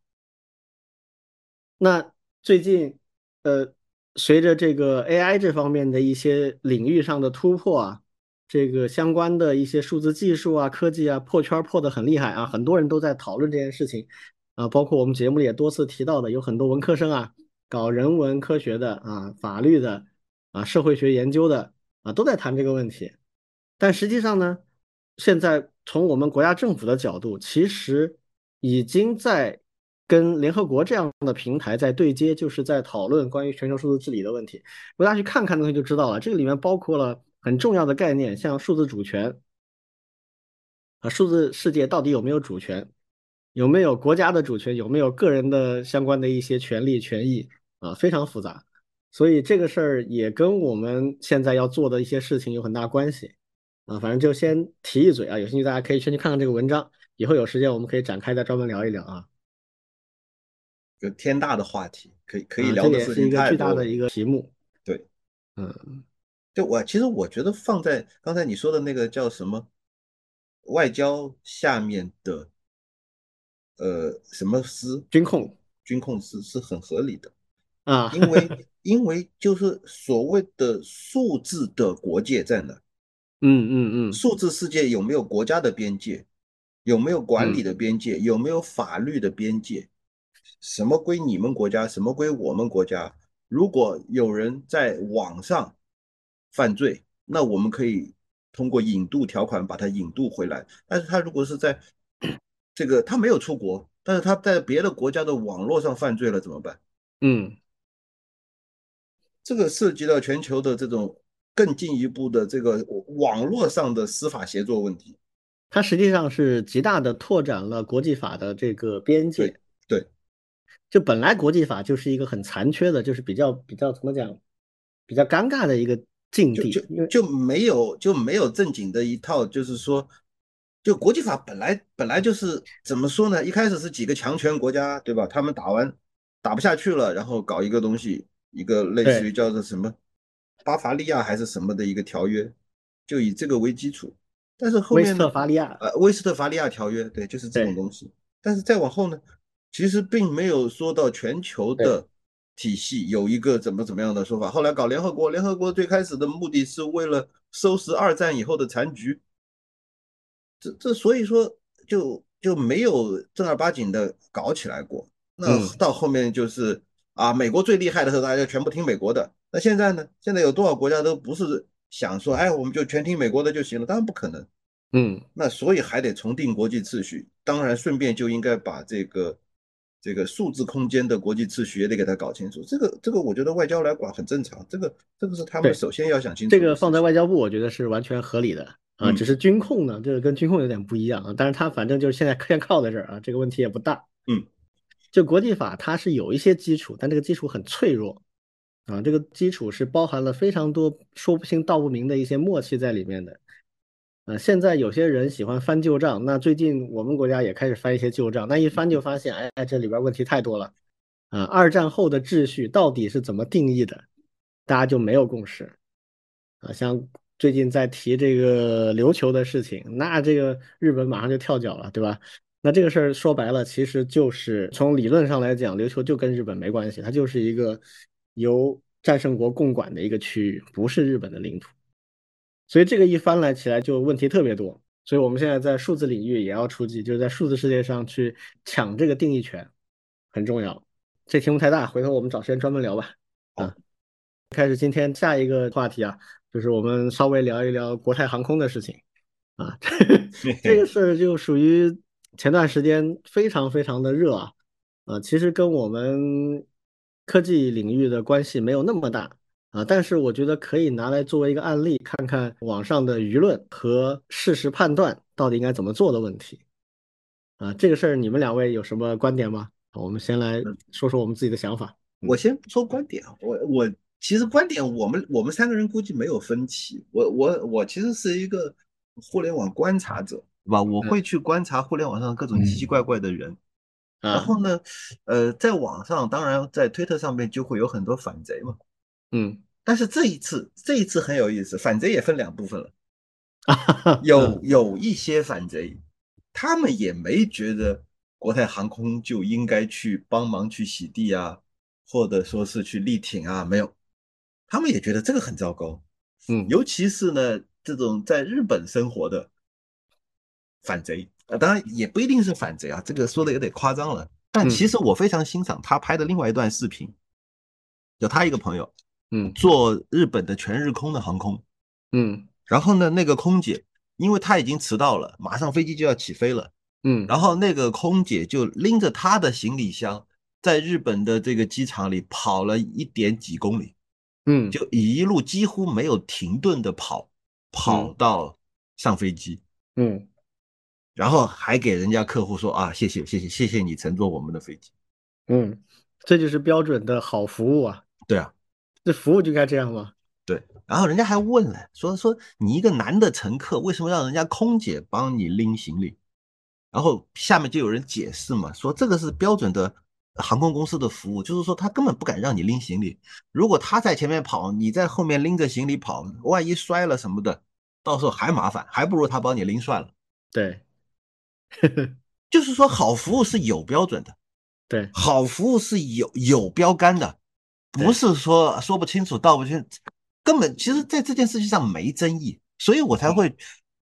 那最近，呃，随着这个 AI 这方面的一些领域上的突破啊，这个相关的一些数字技术啊、科技啊破圈破的很厉害啊，很多人都在讨论这件事情啊，包括我们节目里也多次提到的，有很多文科生啊，搞人文科学的啊、法律的啊、社会学研究的啊，都在谈这个问题。但实际上呢，现在从我们国家政府的角度，其实已经在。跟联合国这样的平台在对接，就是在讨论关于全球数字治理的问题。如果大家去看看东西就知道了，这个里面包括了很重要的概念，像数字主权啊，数字世界到底有没有主权，有没有国家的主权，有没有个人的相关的一些权利权益啊，非常复杂。所以这个事儿也跟我们现在要做的一些事情有很大关系啊。反正就先提一嘴啊，有兴趣大家可以先去看看这个文章，以后有时间我们可以展开再专门聊一聊啊。个天大的话题，可以可以聊的事情太多。巨大的一个题目，对，嗯，就我其实我觉得放在刚才你说的那个叫什么外交下面的，呃，什么司军控军控司是很合理的啊，因为 因为就是所谓的数字的国界在哪？嗯嗯嗯，数字世界有没有国家的边界？有没有管理的边界？有没有法律的边界？什么归你们国家，什么归我们国家？如果有人在网上犯罪，那我们可以通过引渡条款把他引渡回来。但是他如果是在 这个他没有出国，但是他在别的国家的网络上犯罪了怎么办？嗯，这个涉及到全球的这种更进一步的这个网络上的司法协作问题。它实际上是极大的拓展了国际法的这个边界。对。就本来国际法就是一个很残缺的，就是比较比较怎么讲，比较尴尬的一个境地，就就没有就没有正经的一套，就是说，就国际法本来本来就是怎么说呢？一开始是几个强权国家，对吧？他们打完打不下去了，然后搞一个东西，一个类似于叫做什么巴伐利亚还是什么的一个条约，就以这个为基础。但是后面威斯特伐利亚，呃，威斯特伐利亚条约，对，就是这种东西。但是再往后呢？其实并没有说到全球的体系有一个怎么怎么样的说法。后来搞联合国，联合国最开始的目的是为了收拾二战以后的残局。这这所以说就就没有正儿八经的搞起来过。那到后面就是啊，美国最厉害的时候，大家全部听美国的。那现在呢？现在有多少国家都不是想说，哎，我们就全听美国的就行了？当然不可能。嗯，那所以还得重定国际秩序。当然，顺便就应该把这个。这个数字空间的国际秩序也得给他搞清楚，这个这个我觉得外交来管很正常，这个这个是他们首先要想清楚。这个放在外交部，我觉得是完全合理的啊。只是军控呢，这个跟军控有点不一样啊。但是他反正就是现在 先靠在这儿啊，这个问题也不大。嗯，就国际法它是有一些基础，但这个基础很脆弱啊。这个基础是包含了非常多说不清道不明的一些默契在里面的。呃，现在有些人喜欢翻旧账，那最近我们国家也开始翻一些旧账，那一翻就发现，哎，这里边问题太多了。啊，二战后的秩序到底是怎么定义的？大家就没有共识。啊，像最近在提这个琉球的事情，那这个日本马上就跳脚了，对吧？那这个事儿说白了，其实就是从理论上来讲，琉球就跟日本没关系，它就是一个由战胜国共管的一个区域，不是日本的领土。所以这个一翻来起来就问题特别多，所以我们现在在数字领域也要出击，就是在数字世界上去抢这个定义权，很重要。这题目太大，回头我们找时间专门聊吧。啊，开始今天下一个话题啊，就是我们稍微聊一聊国泰航空的事情。啊，这个事儿就属于前段时间非常非常的热啊，呃，其实跟我们科技领域的关系没有那么大。啊，但是我觉得可以拿来作为一个案例，看看网上的舆论和事实判断到底应该怎么做的问题。啊，这个事儿你们两位有什么观点吗？我们先来说说我们自己的想法。我先不说观点，我我其实观点我们我们三个人估计没有分歧。我我我其实是一个互联网观察者，对吧？我会去观察互联网上各种奇奇怪怪的人。然后呢，呃，在网上，当然在推特上面就会有很多反贼嘛。嗯，但是这一次，这一次很有意思，反贼也分两部分了，有有一些反贼，他们也没觉得国泰航空就应该去帮忙去洗地啊，或者说是去力挺啊，没有，他们也觉得这个很糟糕。嗯，尤其是呢，这种在日本生活的反贼。啊，当然也不一定是反贼啊，这个说的有点夸张了。但其实我非常欣赏他拍的另外一段视频，有他一个朋友，嗯，坐日本的全日空的航空，嗯，然后呢，那个空姐，因为他已经迟到了，马上飞机就要起飞了，嗯，然后那个空姐就拎着他的行李箱，在日本的这个机场里跑了一点几公里，嗯，就一路几乎没有停顿的跑，跑到上飞机，嗯。然后还给人家客户说啊，谢谢谢谢谢谢你乘坐我们的飞机，嗯，这就是标准的好服务啊。对啊，这服务就该这样吗？对。然后人家还问了，说说你一个男的乘客，为什么让人家空姐帮你拎行李？然后下面就有人解释嘛，说这个是标准的航空公司的服务，就是说他根本不敢让你拎行李，如果他在前面跑，你在后面拎着行李跑，万一摔了什么的，到时候还麻烦，还不如他帮你拎算了。对。就是说，好服务是有标准的，对，好服务是有有标杆的，不是说说不清楚道不清，根本其实在这件事情上没争议，所以我才会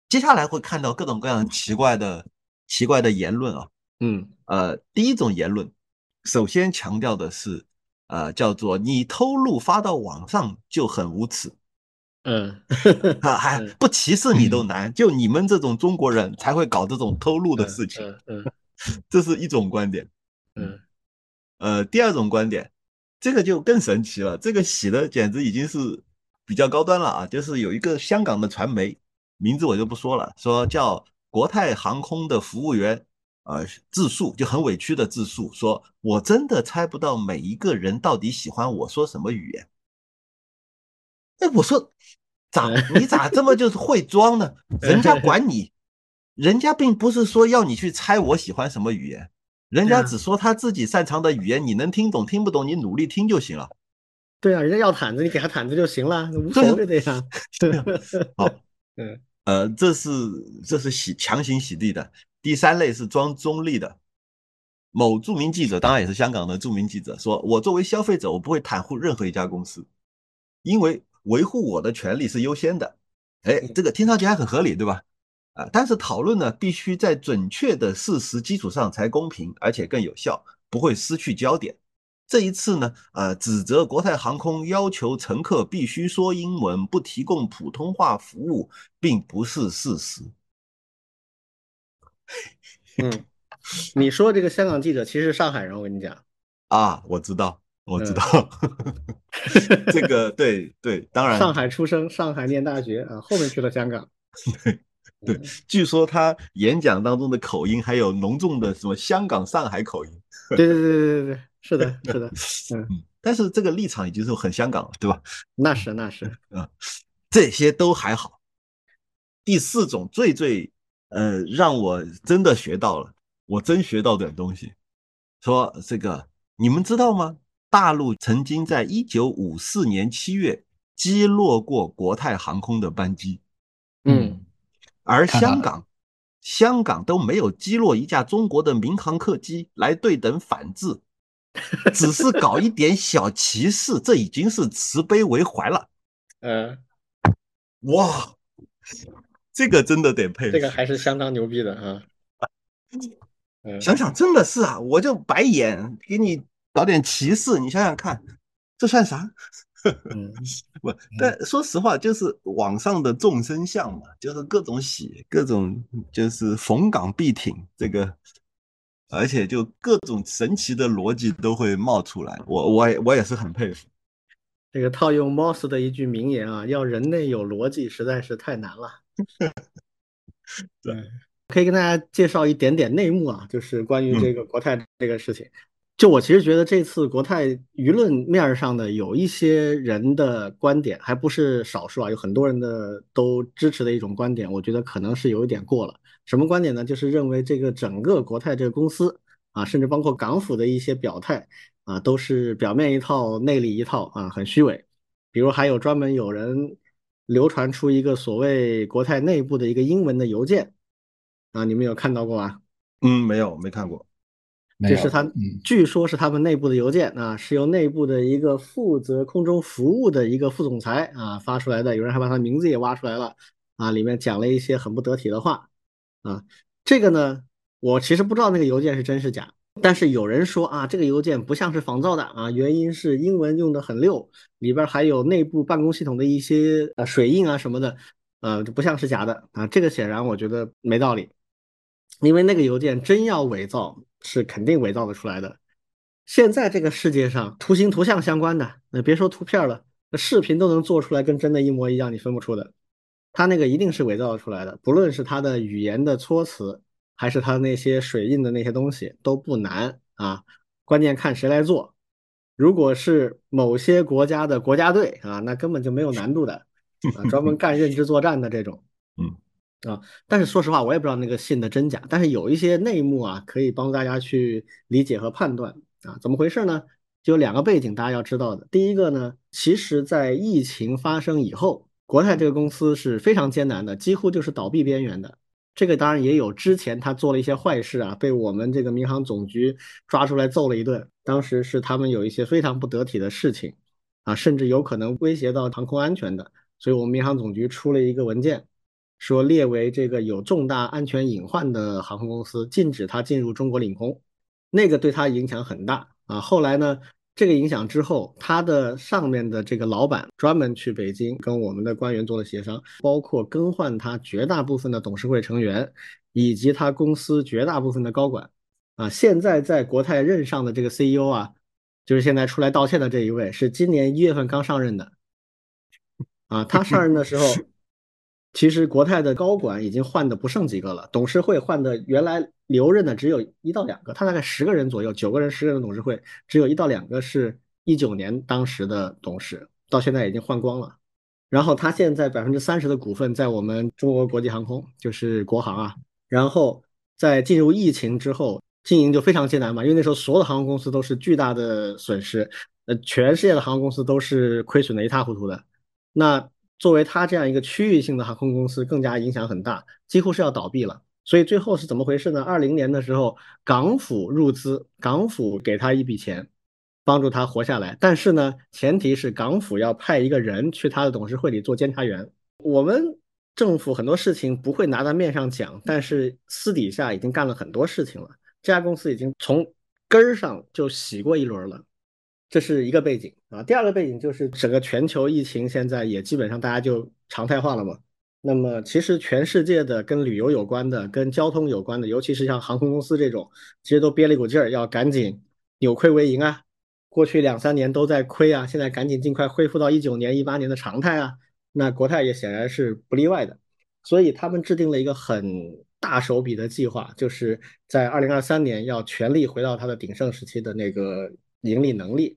接下来会看到各种各样奇怪的奇怪的言论啊，嗯，呃，第一种言论，首先强调的是，呃，叫做你偷录发到网上就很无耻。嗯，啊，还不歧视你都难，就你们这种中国人才会搞这种偷录的事情。嗯，这是一种观点。嗯，呃，第二种观点，这个就更神奇了，这个洗的简直已经是比较高端了啊！就是有一个香港的传媒，名字我就不说了，说叫国泰航空的服务员，呃，自述就很委屈的自述，说我真的猜不到每一个人到底喜欢我说什么语言。哎，我说，咋你咋这么就是会装呢？人家管你，人家并不是说要你去猜我喜欢什么语言，人家只说他自己擅长的语言，你能听懂听不懂，你努力听就行了。对啊，人家要毯子，你给他毯子就行了，无所谓的呀。好，嗯，呃，这是这是洗强行洗地的。第三类是装中立的，某著名记者，当然也是香港的著名记者，说我作为消费者，我不会袒护任何一家公司，因为。维护我的权利是优先的，哎，这个听上去还很合理，对吧？啊，但是讨论呢，必须在准确的事实基础上才公平，而且更有效，不会失去焦点。这一次呢，呃，指责国泰航空要求乘客必须说英文，不提供普通话服务，并不是事实。嗯，你说这个香港记者其实是上海人，我跟你讲。啊，我知道。我知道，这个对对，当然，上海出生，上海念大学啊，后面去了香港。对对，据说他演讲当中的口音还有浓重的什么香港、上海口音。对对对对对对，是的，是的，嗯，但是这个立场已经是很香港了，对吧？那是那是，啊，这些都还好。第四种最最呃，让我真的学到了，我真学到点东西。说这个，你们知道吗？大陆曾经在一九五四年七月击落过国泰航空的班机，嗯，而香港，香港都没有击落一架中国的民航客机来对等反制，只是搞一点小歧视，这已经是慈悲为怀了。嗯，哇，这个真的得佩服，这个还是相当牛逼的啊。想想真的是啊，我就白眼给你。搞点歧视，你想想看，这算啥？不，但说实话，就是网上的众生相嘛，就是各种喜，各种就是逢岗必挺，这个，而且就各种神奇的逻辑都会冒出来。我我我也是很佩服。这个套用 Moss 的一句名言啊，要人类有逻辑实在是太难了。对，可以跟大家介绍一点点内幕啊，就是关于这个国泰这个事情。就我其实觉得这次国泰舆论面上的有一些人的观点，还不是少数啊，有很多人的都支持的一种观点，我觉得可能是有一点过了。什么观点呢？就是认为这个整个国泰这个公司啊，甚至包括港府的一些表态啊，都是表面一套，内里一套啊，很虚伪。比如还有专门有人流传出一个所谓国泰内部的一个英文的邮件啊，你们有看到过吗？嗯，没有，没看过。这是他，据说是他们内部的邮件啊，是由内部的一个负责空中服务的一个副总裁啊发出来的，有人还把他名字也挖出来了啊，里面讲了一些很不得体的话啊。这个呢，我其实不知道那个邮件是真是假，但是有人说啊，这个邮件不像是仿造的啊，原因是英文用的很溜，里边还有内部办公系统的一些呃水印啊什么的，呃，不像是假的啊。这个显然我觉得没道理，因为那个邮件真要伪造。是肯定伪造的出来的。现在这个世界上，图形图像相关的，那别说图片了，那视频都能做出来跟真的一模一样，你分不出的。他那个一定是伪造出来的，不论是他的语言的措辞，还是他那些水印的那些东西，都不难啊。关键看谁来做。如果是某些国家的国家队啊，那根本就没有难度的啊，专门干认知作战的这种，嗯。啊，但是说实话，我也不知道那个信的真假。但是有一些内幕啊，可以帮大家去理解和判断啊，怎么回事呢？就有两个背景，大家要知道的。第一个呢，其实在疫情发生以后，国泰这个公司是非常艰难的，几乎就是倒闭边缘的。这个当然也有之前他做了一些坏事啊，被我们这个民航总局抓出来揍了一顿。当时是他们有一些非常不得体的事情啊，甚至有可能威胁到航空安全的，所以我们民航总局出了一个文件。说列为这个有重大安全隐患的航空公司，禁止它进入中国领空，那个对它影响很大啊。后来呢，这个影响之后，他的上面的这个老板专门去北京跟我们的官员做了协商，包括更换他绝大部分的董事会成员，以及他公司绝大部分的高管啊。现在在国泰任上的这个 CEO 啊，就是现在出来道歉的这一位，是今年一月份刚上任的啊。他上任的时候。其实国泰的高管已经换的不剩几个了，董事会换的原来留任的只有一到两个，他大概十个人左右，九个人十个人的董事会，只有一到两个是一九年当时的董事，到现在已经换光了。然后他现在百分之三十的股份在我们中国国际航空，就是国航啊。然后在进入疫情之后，经营就非常艰难嘛，因为那时候所有的航空公司都是巨大的损失，呃，全世界的航空公司都是亏损的一塌糊涂的。那作为它这样一个区域性的航空公司，更加影响很大，几乎是要倒闭了。所以最后是怎么回事呢？二零年的时候，港府入资，港府给他一笔钱，帮助他活下来。但是呢，前提是港府要派一个人去他的董事会里做监察员。我们政府很多事情不会拿到面上讲，但是私底下已经干了很多事情了。这家公司已经从根儿上就洗过一轮了。这是一个背景啊，第二个背景就是整个全球疫情现在也基本上大家就常态化了嘛。那么其实全世界的跟旅游有关的、跟交通有关的，尤其是像航空公司这种，其实都憋了一股劲儿，要赶紧扭亏为盈啊。过去两三年都在亏啊，现在赶紧尽快恢复到一九年、一八年的常态啊。那国泰也显然是不例外的，所以他们制定了一个很大手笔的计划，就是在二零二三年要全力回到它的鼎盛时期的那个。盈利能力，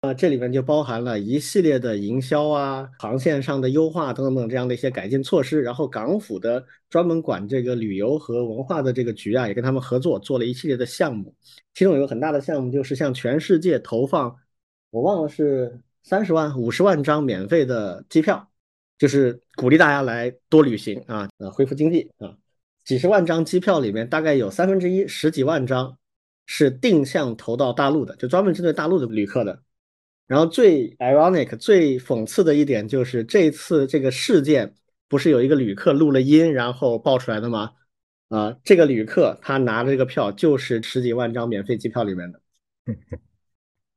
啊，这里面就包含了一系列的营销啊、航线上的优化等等等这样的一些改进措施。然后港府的专门管这个旅游和文化的这个局啊，也跟他们合作做了一系列的项目。其中有个很大的项目，就是向全世界投放，我忘了是三十万、五十万张免费的机票，就是鼓励大家来多旅行啊，呃，恢复经济啊。几十万张机票里面，大概有三分之一，十几万张。是定向投到大陆的，就专门针对大陆的旅客的。然后最 ironic、最讽刺的一点就是，这次这个事件不是有一个旅客录了音，然后爆出来的吗？啊，这个旅客他拿的这个票就是十几万张免费机票里面的，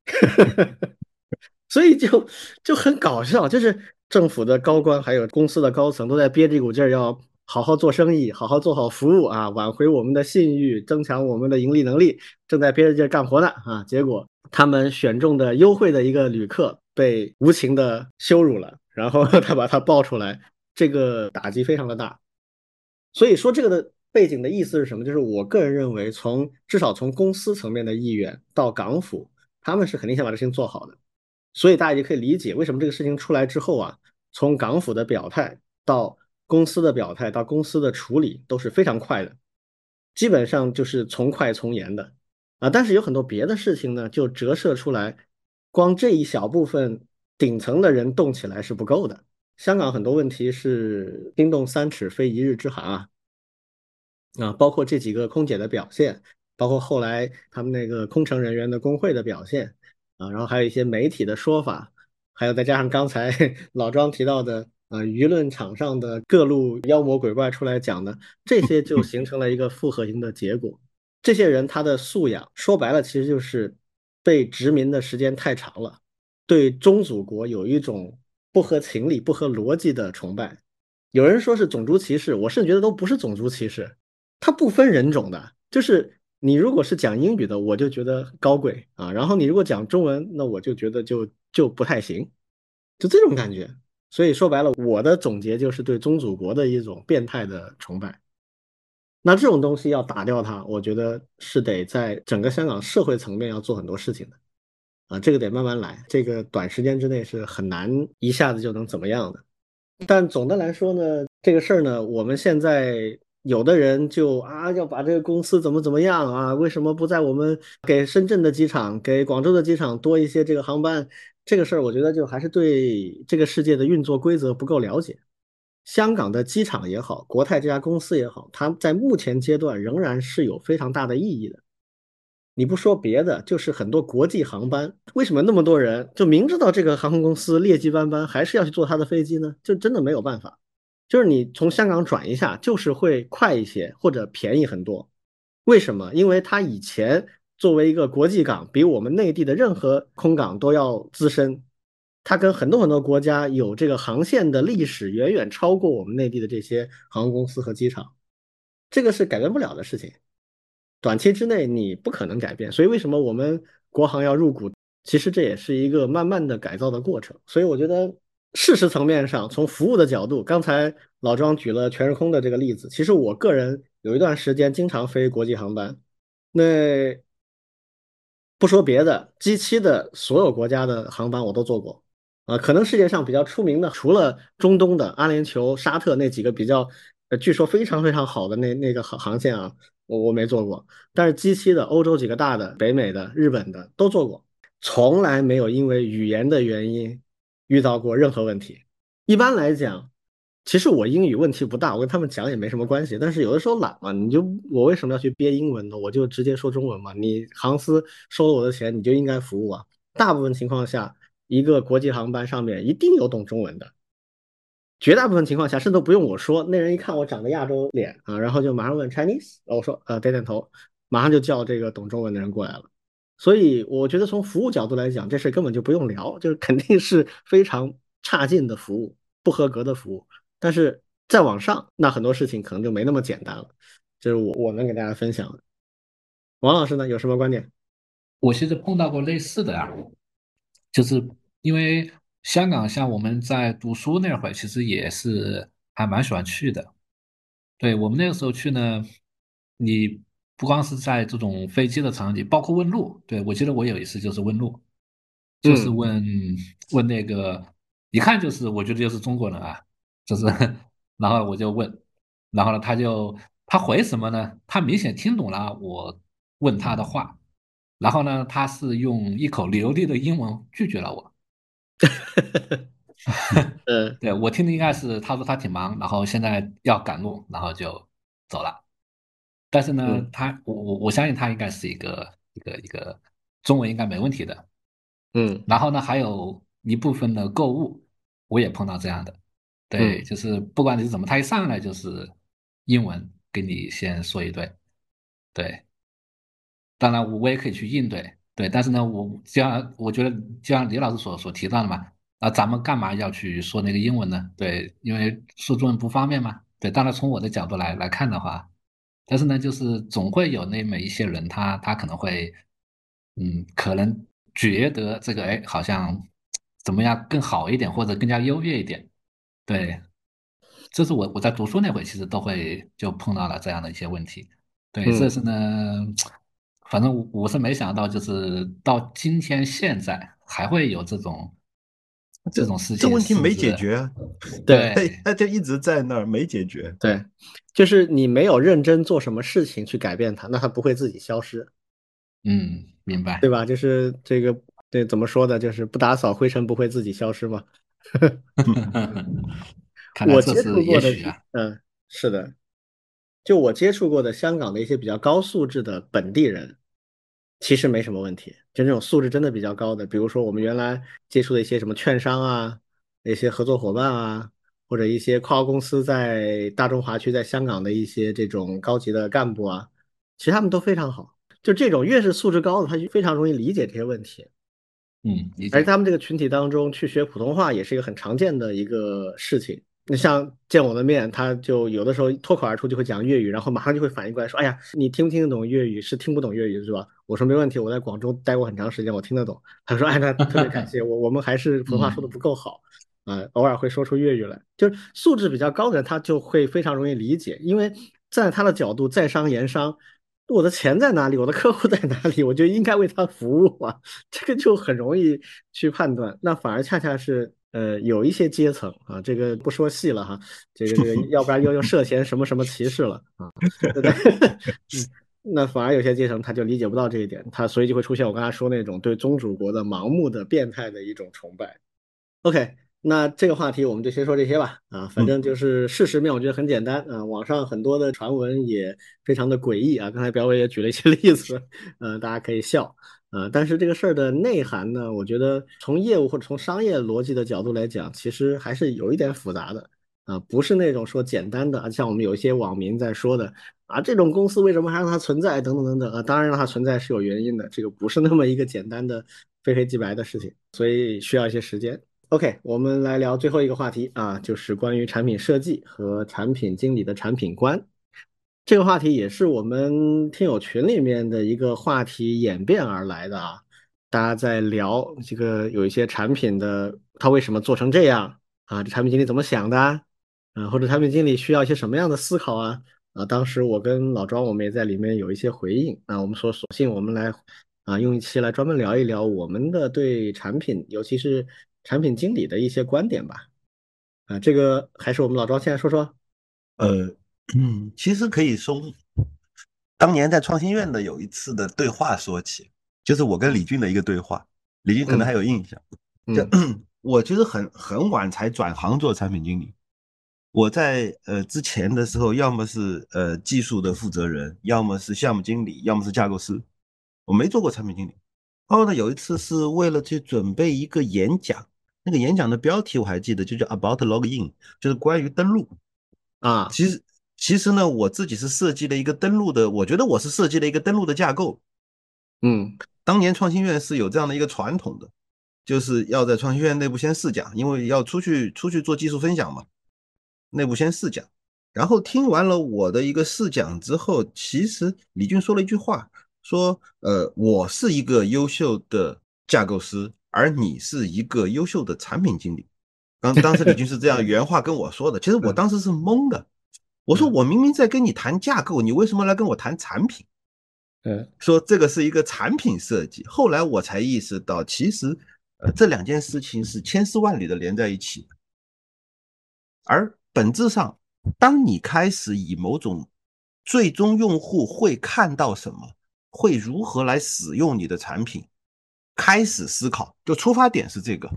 所以就就很搞笑，就是政府的高官还有公司的高层都在憋着一股劲儿要。好好做生意，好好做好服务啊，挽回我们的信誉，增强我们的盈利能力，正在憋着劲干活呢啊！结果他们选中的优惠的一个旅客被无情的羞辱了，然后 他把他爆出来，这个打击非常的大。所以说这个的背景的意思是什么？就是我个人认为，从至少从公司层面的意愿到港府，他们是肯定想把这事情做好的。所以大家也可以理解为什么这个事情出来之后啊，从港府的表态到。公司的表态到公司的处理都是非常快的，基本上就是从快从严的啊。但是有很多别的事情呢，就折射出来，光这一小部分顶层的人动起来是不够的。香港很多问题是冰冻三尺非一日之寒啊，啊，包括这几个空姐的表现，包括后来他们那个空乘人员的工会的表现啊，然后还有一些媒体的说法，还有再加上刚才 老庄提到的啊，舆论场上的各路妖魔鬼怪出来讲的，这些就形成了一个复合型的结果。这些人他的素养说白了，其实就是被殖民的时间太长了，对中祖国有一种不合情理、不合逻辑的崇拜。有人说是种族歧视，我甚至觉得都不是种族歧视，它不分人种的。就是你如果是讲英语的，我就觉得高贵啊；然后你如果讲中文，那我就觉得就就不太行，就这种感觉。所以说白了，我的总结就是对宗主国的一种变态的崇拜。那这种东西要打掉它，我觉得是得在整个香港社会层面要做很多事情的，啊，这个得慢慢来，这个短时间之内是很难一下子就能怎么样的。但总的来说呢，这个事儿呢，我们现在有的人就啊要把这个公司怎么怎么样啊，为什么不在我们给深圳的机场、给广州的机场多一些这个航班？这个事儿，我觉得就还是对这个世界的运作规则不够了解。香港的机场也好，国泰这家公司也好，它在目前阶段仍然是有非常大的意义的。你不说别的，就是很多国际航班，为什么那么多人就明知道这个航空公司劣迹斑斑，还是要去坐它的飞机呢？就真的没有办法，就是你从香港转一下，就是会快一些或者便宜很多。为什么？因为它以前作为一个国际港，比我们内地的任何空港都要资深。它跟很多很多国家有这个航线的历史，远远超过我们内地的这些航空公司和机场，这个是改变不了的事情。短期之内你不可能改变，所以为什么我们国航要入股？其实这也是一个慢慢的改造的过程。所以我觉得事实层面上，从服务的角度，刚才老庄举了全日空的这个例子，其实我个人有一段时间经常飞国际航班，那不说别的，机七的所有国家的航班我都坐过。啊，可能世界上比较出名的，除了中东的阿联酋、沙特那几个比较，呃，据说非常非常好的那那个航航线啊，我我没做过。但是 G 七的欧洲几个大的、北美的、日本的都做过，从来没有因为语言的原因遇到过任何问题。一般来讲，其实我英语问题不大，我跟他们讲也没什么关系。但是有的时候懒嘛，你就我为什么要去憋英文呢？我就直接说中文嘛。你航司收了我的钱，你就应该服务啊。大部分情况下。一个国际航班上面一定有懂中文的，绝大部分情况下甚至不用我说，那人一看我长得亚洲脸啊，然后就马上问 Chinese，我说呃点点头，马上就叫这个懂中文的人过来了。所以我觉得从服务角度来讲，这事根本就不用聊，就是肯定是非常差劲的服务，不合格的服务。但是再往上，那很多事情可能就没那么简单了。这是我我能给大家分享的。王老师呢，有什么观点？我其实碰到过类似的啊，就是。因为香港像我们在读书那会儿，其实也是还蛮喜欢去的。对我们那个时候去呢，你不光是在这种飞机的场景，包括问路。对我记得我有一次就是问路，就是问问那个，一看就是我觉得就是中国人啊，就是，然后我就问，然后呢他就他回什么呢？他明显听懂了我问他的话，然后呢他是用一口流利的英文拒绝了我。嗯，对我听的应该是他说他挺忙，然后现在要赶路，然后就走了。但是呢，他我我我相信他应该是一个一个一个中文应该没问题的。嗯，然后呢，还有一部分的购物，我也碰到这样的。对，就是不管你是怎么，他一上来就是英文跟你先说一堆。对，当然我我也可以去应对。对，但是呢，我就像我觉得，就像李老师所所提到的嘛，啊，咱们干嘛要去说那个英文呢？对，因为说中文不方便嘛。对，当然从我的角度来来看的话，但是呢，就是总会有那么一些人，他他可能会，嗯，可能觉得这个哎，好像怎么样更好一点，或者更加优越一点。对，这是我我在读书那会其实都会就碰到了这样的一些问题。对，这是呢。反正我我是没想到，就是到今天现在还会有这种这种事情。这问题没解决啊，对，他就一直在那儿没解决。对，就是你没有认真做什么事情去改变它，那它不会自己消失。嗯，明白，对吧？就是这个，对，怎么说的？就是不打扫灰尘不会自己消失吗？我接触过的，嗯，是的。就我接触过的香港的一些比较高素质的本地人，其实没什么问题。就那种素质真的比较高的，比如说我们原来接触的一些什么券商啊，一些合作伙伴啊，或者一些跨国公司在大中华区、在香港的一些这种高级的干部啊，其实他们都非常好。就这种越是素质高的，他就非常容易理解这些问题。嗯，而他们这个群体当中去学普通话也是一个很常见的一个事情。那像见我的面，他就有的时候脱口而出就会讲粤语，然后马上就会反应过来说：“哎呀，你听不听得懂粤语？是听不懂粤语是吧？”我说：“没问题，我在广州待过很长时间，我听得懂。”他说：“哎，那 特别感谢我，我们还是普通话说的不够好啊，偶尔会说出粤语来。就是素质比较高的人，他就会非常容易理解，因为站在他的角度，在商言商。”我的钱在哪里？我的客户在哪里？我就应该为他服务啊！这个就很容易去判断。那反而恰恰是，呃，有一些阶层啊，这个不说细了哈，这个这个，要不然又又涉嫌什么什么歧视了啊？那反而有些阶层他就理解不到这一点，他所以就会出现我刚才说那种对宗主国的盲目的变态的一种崇拜。OK。那这个话题我们就先说这些吧，啊，反正就是事实面，我觉得很简单啊。网上很多的传闻也非常的诡异啊。刚才表伟也举了一些 例子，呃，大家可以笑，呃，但是这个事儿的内涵呢，我觉得从业务或者从商业逻辑的角度来讲，其实还是有一点复杂的啊，不是那种说简单的啊，像我们有一些网民在说的啊，这种公司为什么还让它存在等等等等啊，当然让它存在是有原因的，这个不是那么一个简单的非黑即白的事情，所以需要一些时间。OK，我们来聊最后一个话题啊，就是关于产品设计和产品经理的产品观。这个话题也是我们听友群里面的一个话题演变而来的啊。大家在聊这个有一些产品的，它为什么做成这样啊？这产品经理怎么想的啊？或者产品经理需要一些什么样的思考啊？啊，当时我跟老庄我们也在里面有一些回应啊。我们说，索性我们来啊，用一期来专门聊一聊我们的对产品，尤其是。产品经理的一些观点吧，啊，这个还是我们老庄先来说说。呃，嗯，其实可以从当年在创新院的有一次的对话说起，就是我跟李俊的一个对话，李俊可能还有印象。就 我其实很很晚才转行做产品经理，我在呃之前的时候，要么是呃技术的负责人，要么是项目经理，要么是架构师，我没做过产品经理。然后呢，有一次是为了去准备一个演讲。那个演讲的标题我还记得，就叫 About Login，就是关于登录啊。其实其实呢，我自己是设计了一个登录的，我觉得我是设计了一个登录的架构。嗯，当年创新院是有这样的一个传统的，就是要在创新院内部先试讲，因为要出去出去做技术分享嘛，内部先试讲。然后听完了我的一个试讲之后，其实李俊说了一句话，说呃，我是一个优秀的架构师。而你是一个优秀的产品经理，刚 当时李军是这样原话跟我说的。其实我当时是懵的，我说我明明在跟你谈架构，你为什么来跟我谈产品？嗯，说这个是一个产品设计。后来我才意识到，其实呃这两件事情是千丝万缕的连在一起的。而本质上，当你开始以某种最终用户会看到什么，会如何来使用你的产品。开始思考，就出发点是这个，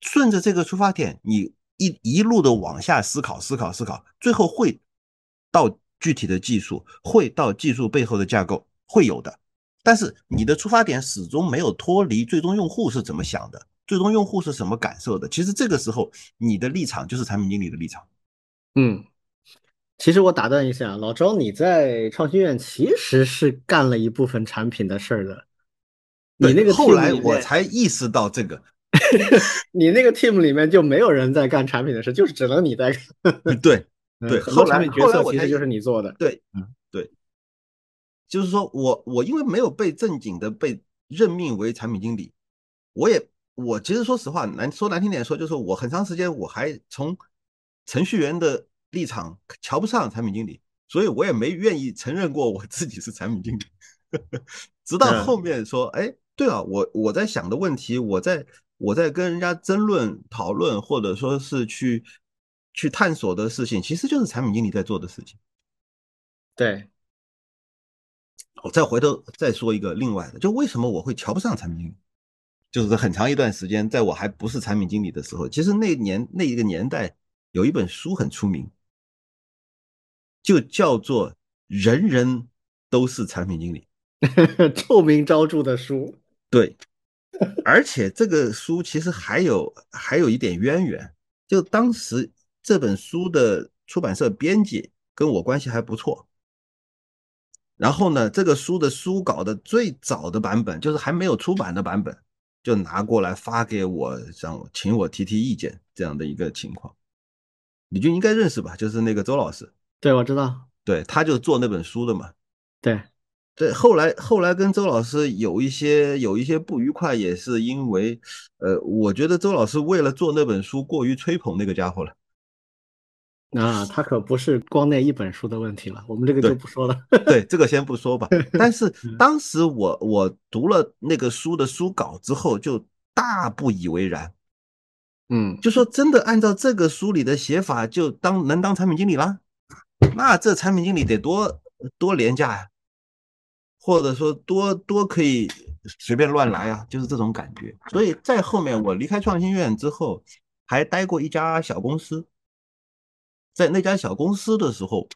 顺着这个出发点，你一一路的往下思考，思考，思考，最后会到具体的技术，会到技术背后的架构，会有的。但是你的出发点始终没有脱离最终用户是怎么想的，最终用户是什么感受的。其实这个时候，你的立场就是产品经理的立场。嗯，其实我打断一下，老周，你在创新院其实是干了一部分产品的事儿的。你那个后来我才意识到这个，你那个 team 里面就没有人在干产品的事，就是只能你在干。对对，很多产品角色其实就是你做的。对，嗯对，就是说我我因为没有被正经的被任命为产品经理，我也我其实说实话难说难听点说，就是我很长时间我还从程序员的立场瞧不上产品经理，所以我也没愿意承认过我自己是产品经理，直到后面说哎。对啊，我我在想的问题，我在我在跟人家争论讨论，或者说是去去探索的事情，其实就是产品经理在做的事情。对，我再回头再说一个另外的，就为什么我会瞧不上产品经理？就是很长一段时间，在我还不是产品经理的时候，其实那年那一个年代有一本书很出名，就叫做人人都是产品经理，臭名昭著的书。对，而且这个书其实还有还有一点渊源，就当时这本书的出版社编辑跟我关系还不错。然后呢，这个书的书稿的最早的版本，就是还没有出版的版本，就拿过来发给我，让我请我提提意见这样的一个情况。李军应该认识吧？就是那个周老师。对，我知道。对，他就做那本书的嘛。对。对，后来后来跟周老师有一些有一些不愉快，也是因为，呃，我觉得周老师为了做那本书过于吹捧那个家伙了。啊，他可不是光那一本书的问题了，我们这个就不说了。对，这个先不说吧。但是当时我我读了那个书的书稿之后，就大不以为然。嗯，就说真的，按照这个书里的写法，就当能当产品经理了？那这产品经理得多多廉价呀？或者说多多可以随便乱来啊，就是这种感觉。所以在后面我离开创新院之后，还待过一家小公司。在那家小公司的时候，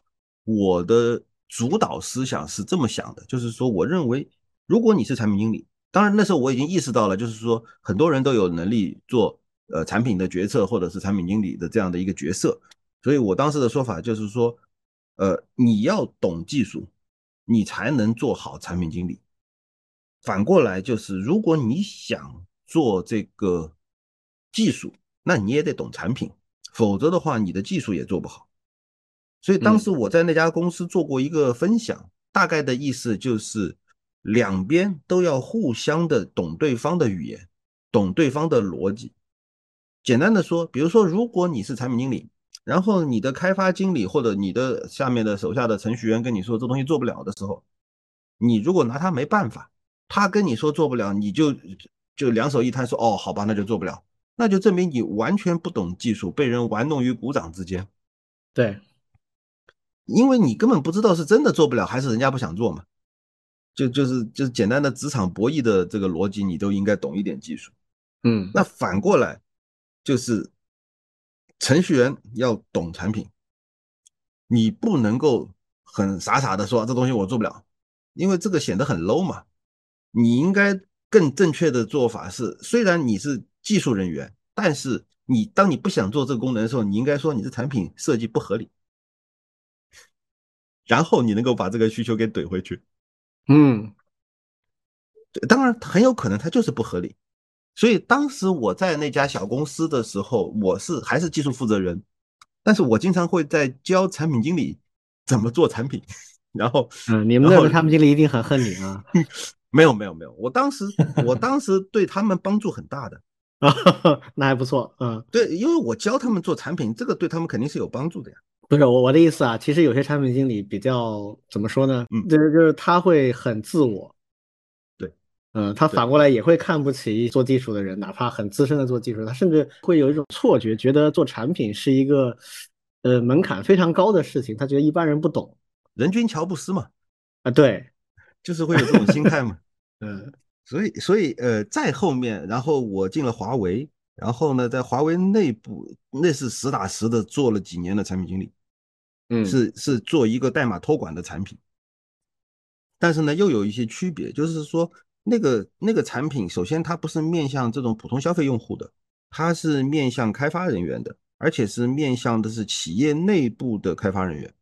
我的主导思想是这么想的，就是说，我认为如果你是产品经理，当然那时候我已经意识到了，就是说很多人都有能力做呃产品的决策或者是产品经理的这样的一个角色。所以我当时的说法就是说，呃，你要懂技术。你才能做好产品经理。反过来就是，如果你想做这个技术，那你也得懂产品，否则的话，你的技术也做不好。所以当时我在那家公司做过一个分享，大概的意思就是，两边都要互相的懂对方的语言，懂对方的逻辑。简单的说，比如说，如果你是产品经理。然后你的开发经理或者你的下面的手下的程序员跟你说这东西做不了的时候，你如果拿他没办法，他跟你说做不了，你就就两手一摊说哦好吧那就做不了，那就证明你完全不懂技术，被人玩弄于股掌之间。对，因为你根本不知道是真的做不了还是人家不想做嘛，就就是就是简单的职场博弈的这个逻辑，你都应该懂一点技术。嗯，那反过来就是。程序员要懂产品，你不能够很傻傻的说这东西我做不了，因为这个显得很 low 嘛。你应该更正确的做法是，虽然你是技术人员，但是你当你不想做这个功能的时候，你应该说你的产品设计不合理，然后你能够把这个需求给怼回去。嗯，当然很有可能它就是不合理。所以当时我在那家小公司的时候，我是还是技术负责人，但是我经常会在教产品经理怎么做产品。然后，嗯，你们那个产品经理一定很恨你啊？没有没有没有，我当时我当时对他们帮助很大的啊，那还不错，嗯，对，因为我教他们做产品，这个对他们肯定是有帮助的呀。不是我我的意思啊，其实有些产品经理比较怎么说呢？嗯，就是就是他会很自我。嗯，他反过来也会看不起做技术的人，哪怕很资深的做技术，他甚至会有一种错觉，觉得做产品是一个呃门槛非常高的事情，他觉得一般人不懂。人均乔布斯嘛，啊，对，就是会有这种心态嘛。嗯，所以所以呃，再后面，然后我进了华为，然后呢，在华为内部那是实打实的做了几年的产品经理，嗯，是是做一个代码托管的产品，但是呢，又有一些区别，就是说。那个那个产品，首先它不是面向这种普通消费用户的，它是面向开发人员的，而且是面向的是企业内部的开发人员。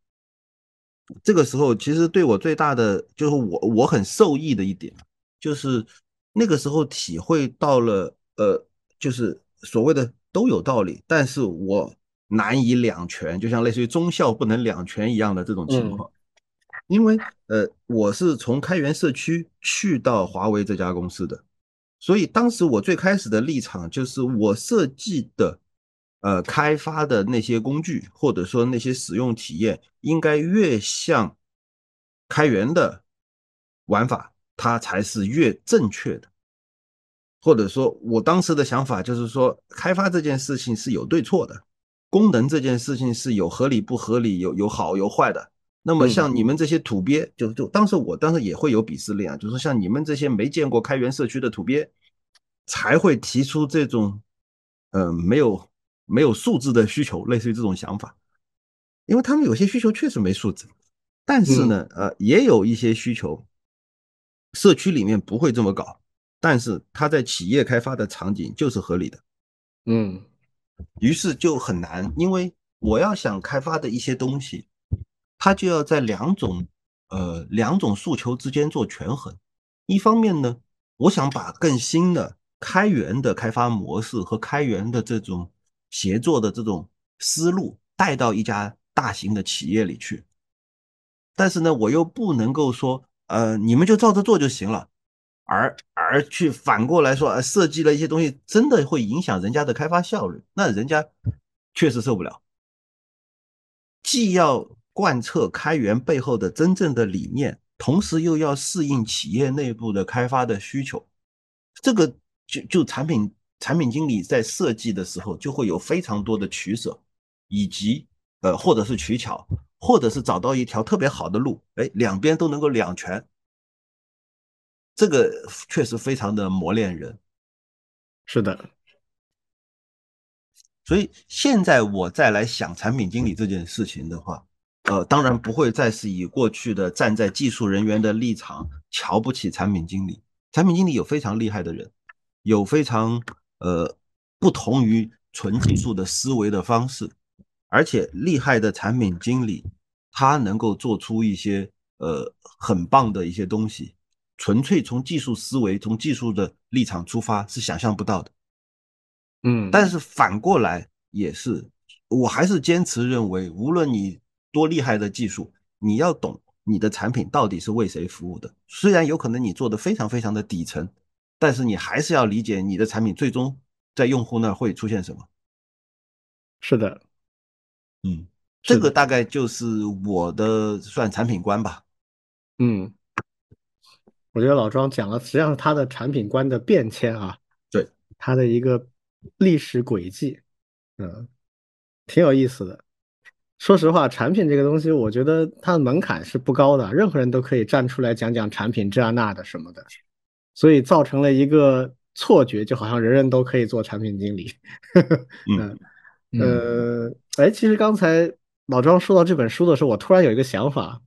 这个时候，其实对我最大的就是我我很受益的一点，就是那个时候体会到了，呃，就是所谓的都有道理，但是我难以两全，就像类似于忠孝不能两全一样的这种情况。因为呃，我是从开源社区去到华为这家公司的，所以当时我最开始的立场就是我设计的，呃，开发的那些工具或者说那些使用体验，应该越像开源的玩法，它才是越正确的。或者说我当时的想法就是说，开发这件事情是有对错的，功能这件事情是有合理不合理，有有好有坏的。那么像你们这些土鳖，就就当时我当时也会有鄙视链啊，就是像你们这些没见过开源社区的土鳖，才会提出这种，呃，没有没有素质的需求，类似于这种想法。因为他们有些需求确实没素质，但是呢，呃，也有一些需求，社区里面不会这么搞，但是他在企业开发的场景就是合理的，嗯，于是就很难，因为我要想开发的一些东西，它就要在两种呃两种诉求之间做权衡，一方面呢，我想把更新的开源的开发模式和开源的这种协作的这种思路带到一家。大型的企业里去，但是呢，我又不能够说，呃，你们就照着做就行了，而而去反过来说，设计了一些东西，真的会影响人家的开发效率，那人家确实受不了。既要贯彻开源背后的真正的理念，同时又要适应企业内部的开发的需求，这个就就产品产品经理在设计的时候就会有非常多的取舍，以及。呃，或者是取巧，或者是找到一条特别好的路，哎，两边都能够两全，这个确实非常的磨练人。是的，所以现在我再来想产品经理这件事情的话，呃，当然不会再是以过去的站在技术人员的立场瞧不起产品经理。产品经理有非常厉害的人，有非常呃不同于纯技术的思维的方式。而且厉害的产品经理，他能够做出一些呃很棒的一些东西，纯粹从技术思维、从技术的立场出发是想象不到的。嗯，但是反过来也是，我还是坚持认为，无论你多厉害的技术，你要懂你的产品到底是为谁服务的。虽然有可能你做的非常非常的底层，但是你还是要理解你的产品最终在用户那儿会出现什么。是的。嗯，这个大概就是我的算产品观吧。嗯，我觉得老庄讲了，实际上是他的产品观的变迁啊，对，他的一个历史轨迹，嗯，挺有意思的。说实话，产品这个东西，我觉得它的门槛是不高的，任何人都可以站出来讲讲产品这样那的什么的，所以造成了一个错觉，就好像人人都可以做产品经理。嗯。呃，哎，其实刚才老庄说到这本书的时候，我突然有一个想法，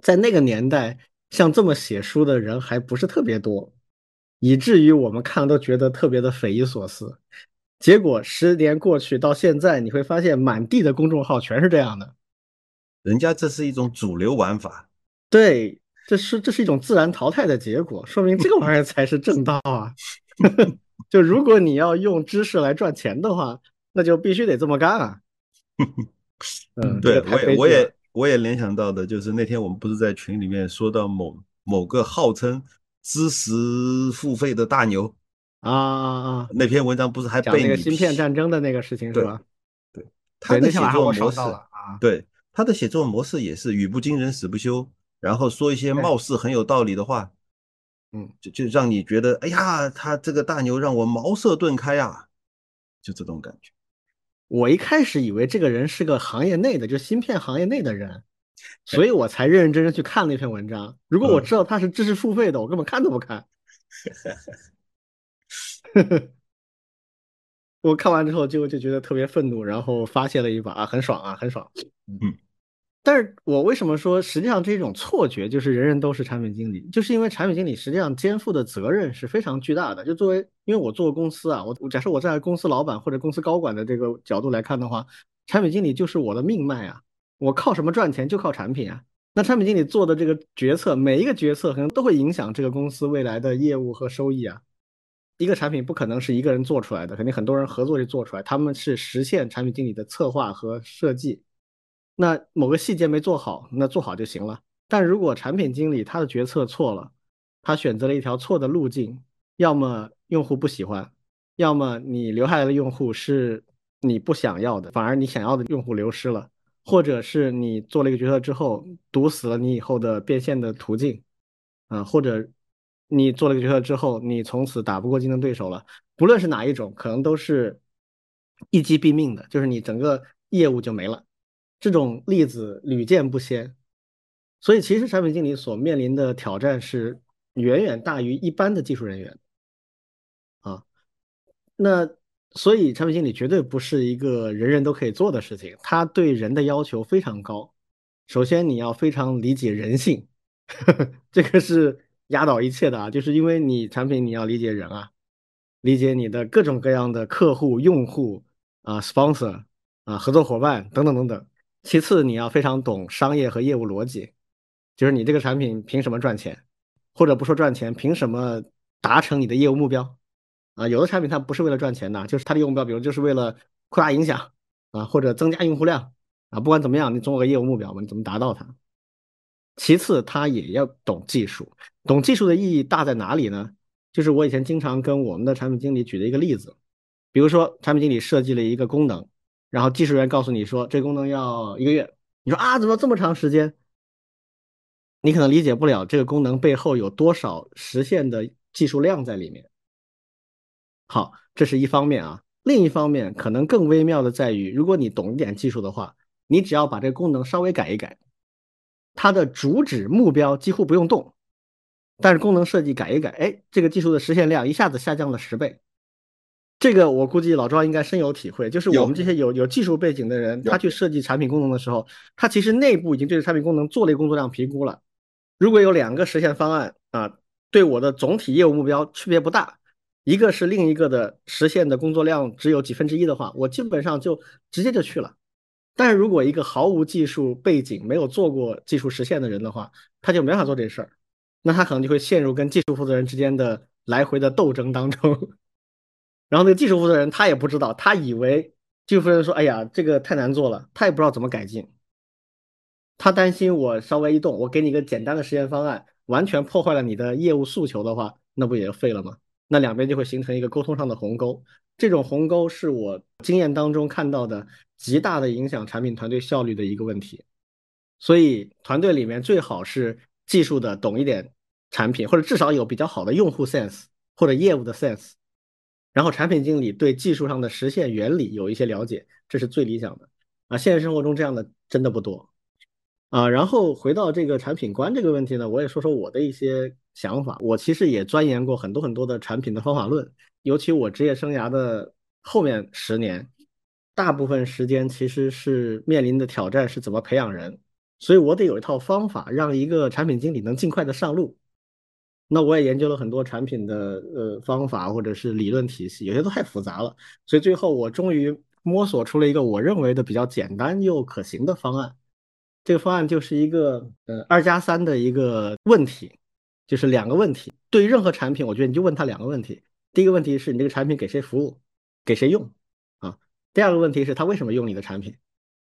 在那个年代，像这么写书的人还不是特别多，以至于我们看都觉得特别的匪夷所思。结果十年过去到现在，你会发现满地的公众号全是这样的，人家这是一种主流玩法，对，这是这是一种自然淘汰的结果，说明这个玩意儿才是正道啊。就如果你要用知识来赚钱的话。那就必须得这么干啊！嗯，对我也我也我也联想到的就是那天我们不是在群里面说到某某个号称知识付费的大牛啊啊啊！那篇文章不是还被那个芯片战争的那个事情是吧？对，他的写作模式啊，对他的写作模式也是语不惊人死不休，然后说一些貌似很有道理的话，嗯，就就让你觉得哎呀，他这个大牛让我茅塞顿开呀，就这种感觉。我一开始以为这个人是个行业内的，就芯片行业内的人，所以我才认认真真去看那篇文章。如果我知道他是知识付费的，我根本看都不看。我看完之后就就觉得特别愤怒，然后发泄了一把，啊，很爽啊，很爽。嗯。但是我为什么说实际上这种错觉就是人人都是产品经理，就是因为产品经理实际上肩负的责任是非常巨大的。就作为因为我做公司啊，我假设我在公司老板或者公司高管的这个角度来看的话，产品经理就是我的命脉啊，我靠什么赚钱就靠产品啊。那产品经理做的这个决策，每一个决策可能都会影响这个公司未来的业务和收益啊。一个产品不可能是一个人做出来的，肯定很多人合作去做出来，他们是实现产品经理的策划和设计。那某个细节没做好，那做好就行了。但如果产品经理他的决策错了，他选择了一条错的路径，要么用户不喜欢，要么你留下来的用户是你不想要的，反而你想要的用户流失了，或者是你做了一个决策之后堵死了你以后的变现的途径，啊，或者你做了个决策之后，你从此打不过竞争对手了。不论是哪一种，可能都是一击毙命的，就是你整个业务就没了。这种例子屡见不鲜，所以其实产品经理所面临的挑战是远远大于一般的技术人员啊。那所以产品经理绝对不是一个人人都可以做的事情，他对人的要求非常高。首先你要非常理解人性，呵 呵这个是压倒一切的啊，就是因为你产品你要理解人啊，理解你的各种各样的客户、用户啊、sponsor 啊、合作伙伴等等等等。其次你要非常懂商业和业务逻辑，就是你这个产品凭什么赚钱，或者不说赚钱，凭什么达成你的业务目标？啊，有的产品它不是为了赚钱的，就是它的业务目标，比如就是为了扩大影响啊，或者增加用户量啊。不管怎么样，你总有个业务目标嘛，你怎么达到它？其次，他也要懂技术。懂技术的意义大在哪里呢？就是我以前经常跟我们的产品经理举的一个例子，比如说产品经理设计了一个功能，然后技术员告诉你说这功能要一个月，你说啊，怎么这么长时间？你可能理解不了这个功能背后有多少实现的技术量在里面。好，这是一方面啊。另一方面，可能更微妙的在于，如果你懂一点技术的话，你只要把这个功能稍微改一改，它的主旨目标几乎不用动，但是功能设计改一改，哎，这个技术的实现量一下子下降了十倍。这个我估计老庄应该深有体会，就是我们这些有有技术背景的人，他去设计产品功能的时候，他其实内部已经对产品功能做了一个工作量评估了。如果有两个实现方案啊，对我的总体业务目标区别不大。一个是另一个的实现的工作量只有几分之一的话，我基本上就直接就去了。但是如果一个毫无技术背景、没有做过技术实现的人的话，他就没法做这事儿，那他可能就会陷入跟技术负责人之间的来回的斗争当中。然后那个技术负责人他也不知道，他以为技术负责人说：“哎呀，这个太难做了。”他也不知道怎么改进。他担心我稍微一动，我给你一个简单的实现方案，完全破坏了你的业务诉求的话，那不也废了吗？那两边就会形成一个沟通上的鸿沟，这种鸿沟是我经验当中看到的极大的影响产品团队效率的一个问题。所以团队里面最好是技术的懂一点产品，或者至少有比较好的用户 sense 或者业务的 sense，然后产品经理对技术上的实现原理有一些了解，这是最理想的。啊，现实生活中这样的真的不多。啊，然后回到这个产品观这个问题呢，我也说说我的一些。想法，我其实也钻研过很多很多的产品的方法论，尤其我职业生涯的后面十年，大部分时间其实是面临的挑战是怎么培养人，所以我得有一套方法让一个产品经理能尽快的上路。那我也研究了很多产品的呃方法或者是理论体系，有些都太复杂了，所以最后我终于摸索出了一个我认为的比较简单又可行的方案。这个方案就是一个呃二加三的一个问题。就是两个问题，对于任何产品，我觉得你就问他两个问题。第一个问题是你这个产品给谁服务，给谁用啊？第二个问题是他为什么用你的产品？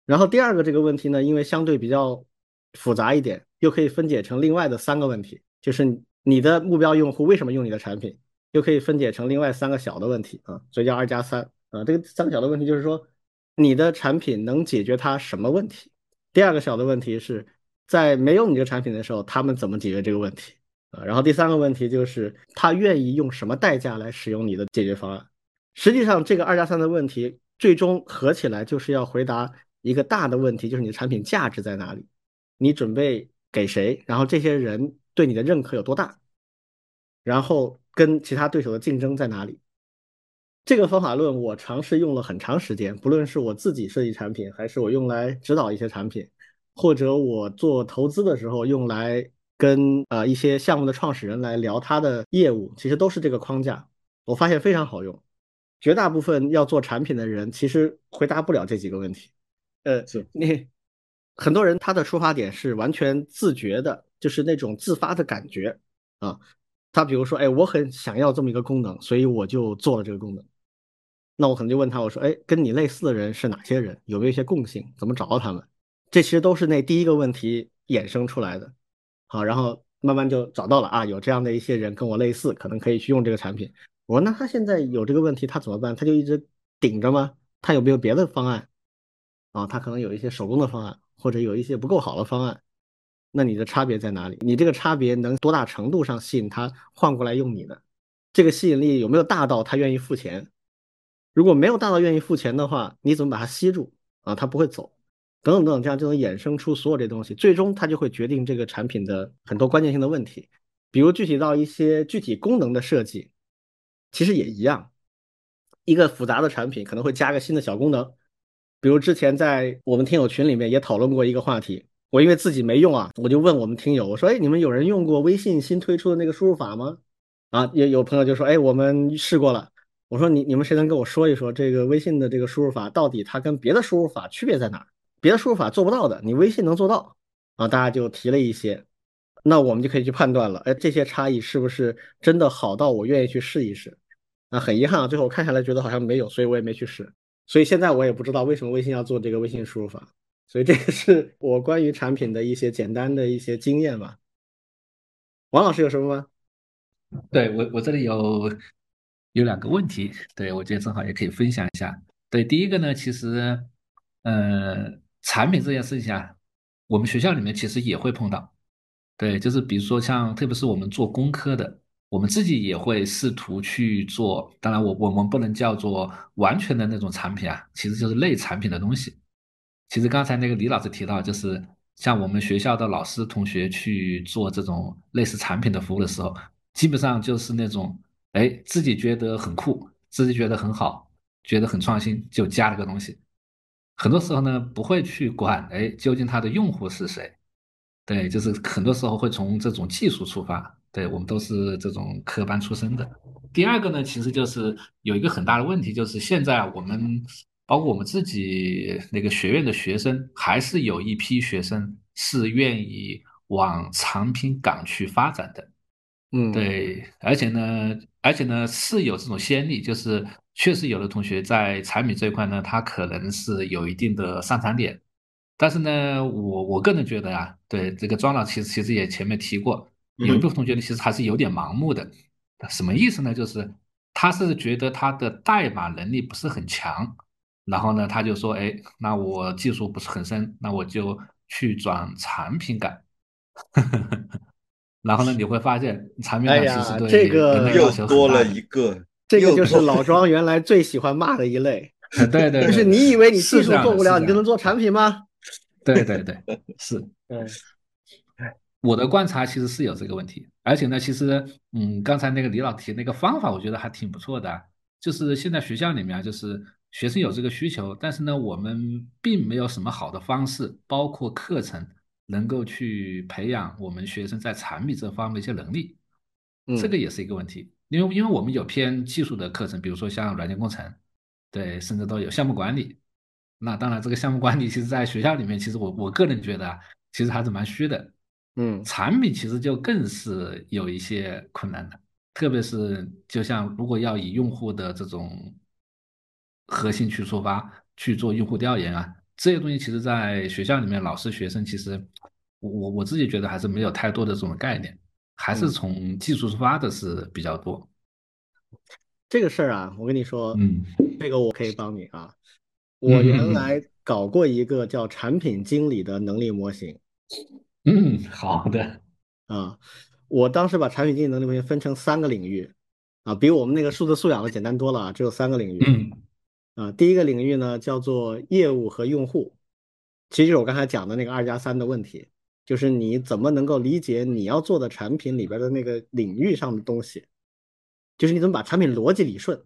然后第二个这个问题呢，因为相对比较复杂一点，又可以分解成另外的三个问题，就是你的目标用户为什么用你的产品，又可以分解成另外三个小的问题啊，所以叫二加三啊。这个三个小的问题就是说，你的产品能解决他什么问题？第二个小的问题是在没有你这个产品的时候，他们怎么解决这个问题？啊然后第三个问题就是他愿意用什么代价来使用你的解决方案。实际上，这个二加三的问题最终合起来就是要回答一个大的问题，就是你的产品价值在哪里？你准备给谁？然后这些人对你的认可有多大？然后跟其他对手的竞争在哪里？这个方法论我尝试用了很长时间，不论是我自己设计产品，还是我用来指导一些产品，或者我做投资的时候用来。跟呃一些项目的创始人来聊他的业务，其实都是这个框架。我发现非常好用。绝大部分要做产品的人，其实回答不了这几个问题。呃，是你很多人他的出发点是完全自觉的，就是那种自发的感觉啊。他比如说，哎，我很想要这么一个功能，所以我就做了这个功能。那我可能就问他，我说，哎，跟你类似的人是哪些人？有没有一些共性？怎么找到他们？这其实都是那第一个问题衍生出来的。好，然后慢慢就找到了啊，有这样的一些人跟我类似，可能可以去用这个产品。我说那他现在有这个问题，他怎么办？他就一直顶着吗？他有没有别的方案？啊，他可能有一些手工的方案，或者有一些不够好的方案。那你的差别在哪里？你这个差别能多大程度上吸引他换过来用你的？这个吸引力有没有大到他愿意付钱？如果没有大到愿意付钱的话，你怎么把它吸住啊？它不会走。等等等等，这样就能衍生出所有这东西，最终它就会决定这个产品的很多关键性的问题，比如具体到一些具体功能的设计，其实也一样。一个复杂的产品可能会加个新的小功能，比如之前在我们听友群里面也讨论过一个话题，我因为自己没用啊，我就问我们听友，我说，哎，你们有人用过微信新推出的那个输入法吗？啊，有有朋友就说，哎，我们试过了。我说，你你们谁能跟我说一说这个微信的这个输入法到底它跟别的输入法区别在哪儿？别的输入法做不到的，你微信能做到啊？大家就提了一些，那我们就可以去判断了，哎，这些差异是不是真的好到我愿意去试一试？啊很遗憾啊，最后我看下来觉得好像没有，所以我也没去试。所以现在我也不知道为什么微信要做这个微信输入法。所以这个是我关于产品的一些简单的一些经验吧。王老师有什么吗？对我，我这里有有两个问题，对我觉得正好也可以分享一下。对，第一个呢，其实，呃，产品这件事情啊，我们学校里面其实也会碰到。对，就是比如说像，特别是我们做工科的。我们自己也会试图去做，当然我我们不能叫做完全的那种产品啊，其实就是类产品的东西。其实刚才那个李老师提到，就是像我们学校的老师同学去做这种类似产品的服务的时候，基本上就是那种，哎，自己觉得很酷，自己觉得很好，觉得很创新，就加了个东西。很多时候呢，不会去管，哎，究竟它的用户是谁？对，就是很多时候会从这种技术出发。对我们都是这种科班出身的。第二个呢，其实就是有一个很大的问题，就是现在我们包括我们自己那个学院的学生，还是有一批学生是愿意往产品岗去发展的。嗯，对，而且呢，而且呢是有这种先例，就是确实有的同学在产品这一块呢，他可能是有一定的擅长点。但是呢，我我个人觉得啊，对这个庄老其实其实也前面提过。有一部分同学呢，其实还是有点盲目的，什么意思呢？就是他是觉得他的代码能力不是很强，然后呢，他就说，哎，那我技术不是很深，那我就去转产品岗。然后呢，你会发现产品岗其实对这个又多了一个，这个就是老庄原来最喜欢骂的一类。对对，就是你以为你技术做不了，你就能做产品吗？对对对，是，嗯。我的观察其实是有这个问题，而且呢，其实，嗯，刚才那个李老提那个方法，我觉得还挺不错的。就是现在学校里面啊，就是学生有这个需求，但是呢，我们并没有什么好的方式，包括课程，能够去培养我们学生在产品这方面一些能力。这个也是一个问题，因为因为我们有偏技术的课程，比如说像软件工程，对，甚至都有项目管理。那当然，这个项目管理其实在学校里面，其实我我个人觉得，其实还是蛮虚的。嗯，产品其实就更是有一些困难的，特别是就像如果要以用户的这种核心去出发去做用户调研啊，这些东西其实在学校里面，老师学生其实我我自己觉得还是没有太多的这种概念，还是从技术出发的是比较多。这个事儿啊，我跟你说，嗯，这个我可以帮你啊，我原来搞过一个叫产品经理的能力模型。嗯，好的啊，我当时把产品经理能力模型分成三个领域啊，比我们那个数字素养的简单多了啊，只有三个领域。嗯，啊，第一个领域呢叫做业务和用户，其实就是我刚才讲的那个二加三的问题，就是你怎么能够理解你要做的产品里边的那个领域上的东西，就是你怎么把产品逻辑理顺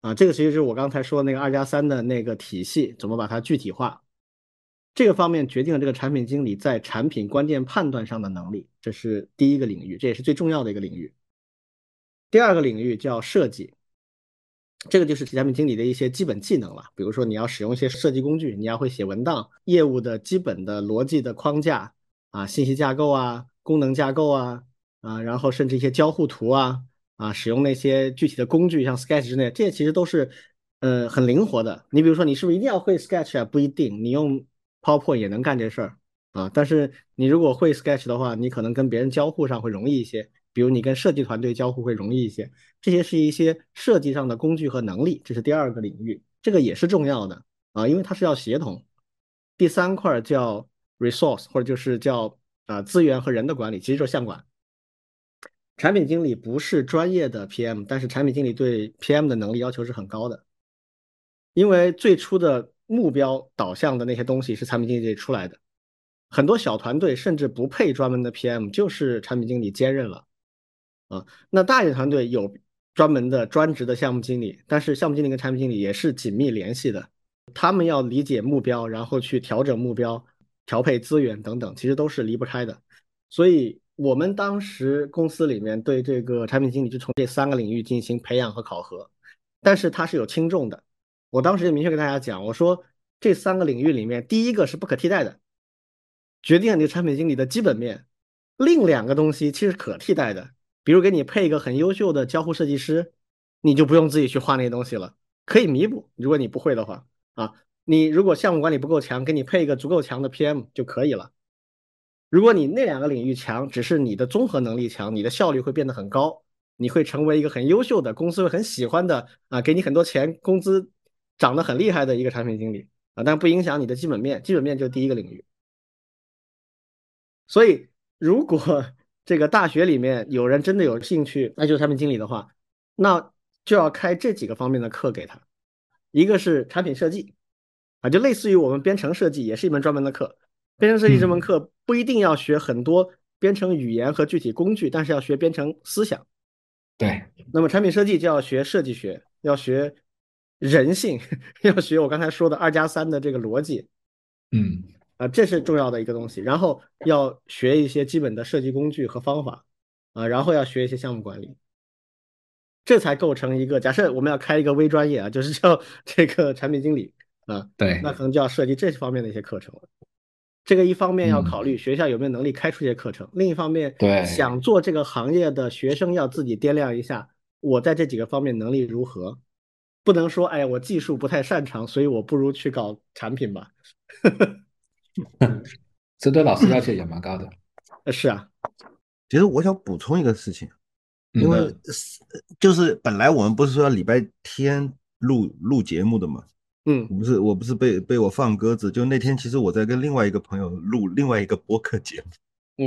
啊，这个其实就是我刚才说那个二加三的那个体系，怎么把它具体化。这个方面决定了这个产品经理在产品关键判断上的能力，这是第一个领域，这也是最重要的一个领域。第二个领域叫设计，这个就是产品经理的一些基本技能了，比如说你要使用一些设计工具，你要会写文档，业务的基本的逻辑的框架啊，信息架构啊，功能架构啊啊，然后甚至一些交互图啊啊，使用那些具体的工具，像 Sketch 之类，这些其实都是呃很灵活的。你比如说，你是不是一定要会 Sketch 啊？不一定，你用 PowerPoint 也能干这事儿啊，但是你如果会 Sketch 的话，你可能跟别人交互上会容易一些，比如你跟设计团队交互会容易一些。这些是一些设计上的工具和能力，这是第二个领域，这个也是重要的啊，因为它是要协同。第三块叫 Resource，或者就是叫啊资源和人的管理，其实就是项管。产品经理不是专业的 PM，但是产品经理对 PM 的能力要求是很高的，因为最初的。目标导向的那些东西是产品经理出来的，很多小团队甚至不配专门的 PM，就是产品经理兼任了啊。那大一点团队有专门的专职的项目经理，但是项目经理跟产品经理也是紧密联系的，他们要理解目标，然后去调整目标、调配资源等等，其实都是离不开的。所以，我们当时公司里面对这个产品经理就从这三个领域进行培养和考核，但是它是有轻重的。我当时就明确跟大家讲，我说这三个领域里面，第一个是不可替代的，决定了你产品经理的基本面；另两个东西其实可替代的。比如给你配一个很优秀的交互设计师，你就不用自己去画那些东西了，可以弥补。如果你不会的话，啊，你如果项目管理不够强，给你配一个足够强的 PM 就可以了。如果你那两个领域强，只是你的综合能力强，你的效率会变得很高，你会成为一个很优秀的公司会很喜欢的啊，给你很多钱，工资涨得很厉害的一个产品经理啊，但不影响你的基本面，基本面就是第一个领域。所以如果这个大学里面有人真的有兴趣那就是产品经理的话，那就要开这几个方面的课给他。一个是产品设计，啊，就类似于我们编程设计，也是一门专门的课。编程设计这门课不一定要学很多编程语言和具体工具，但是要学编程思想。对，那么产品设计就要学设计学，要学人性，要学我刚才说的二加三的这个逻辑。嗯。啊，这是重要的一个东西，然后要学一些基本的设计工具和方法，啊，然后要学一些项目管理，这才构成一个。假设我们要开一个微专业啊，就是叫 这个产品经理啊，对，那可能就要涉及这方面的一些课程了。这个一方面要考虑学校有没有能力开出这些课程，另一方面，对，想做这个行业的学生要自己掂量一下，我在这几个方面能力如何，不能说，哎，我技术不太擅长，所以我不如去搞产品吧。这对老师要求也蛮高的。呃，是啊。其实我想补充一个事情，因为就是本来我们不是说要礼拜天录录节目的嘛，嗯，不是，我不是被被我放鸽子，就那天其实我在跟另外一个朋友录另外一个播客节目，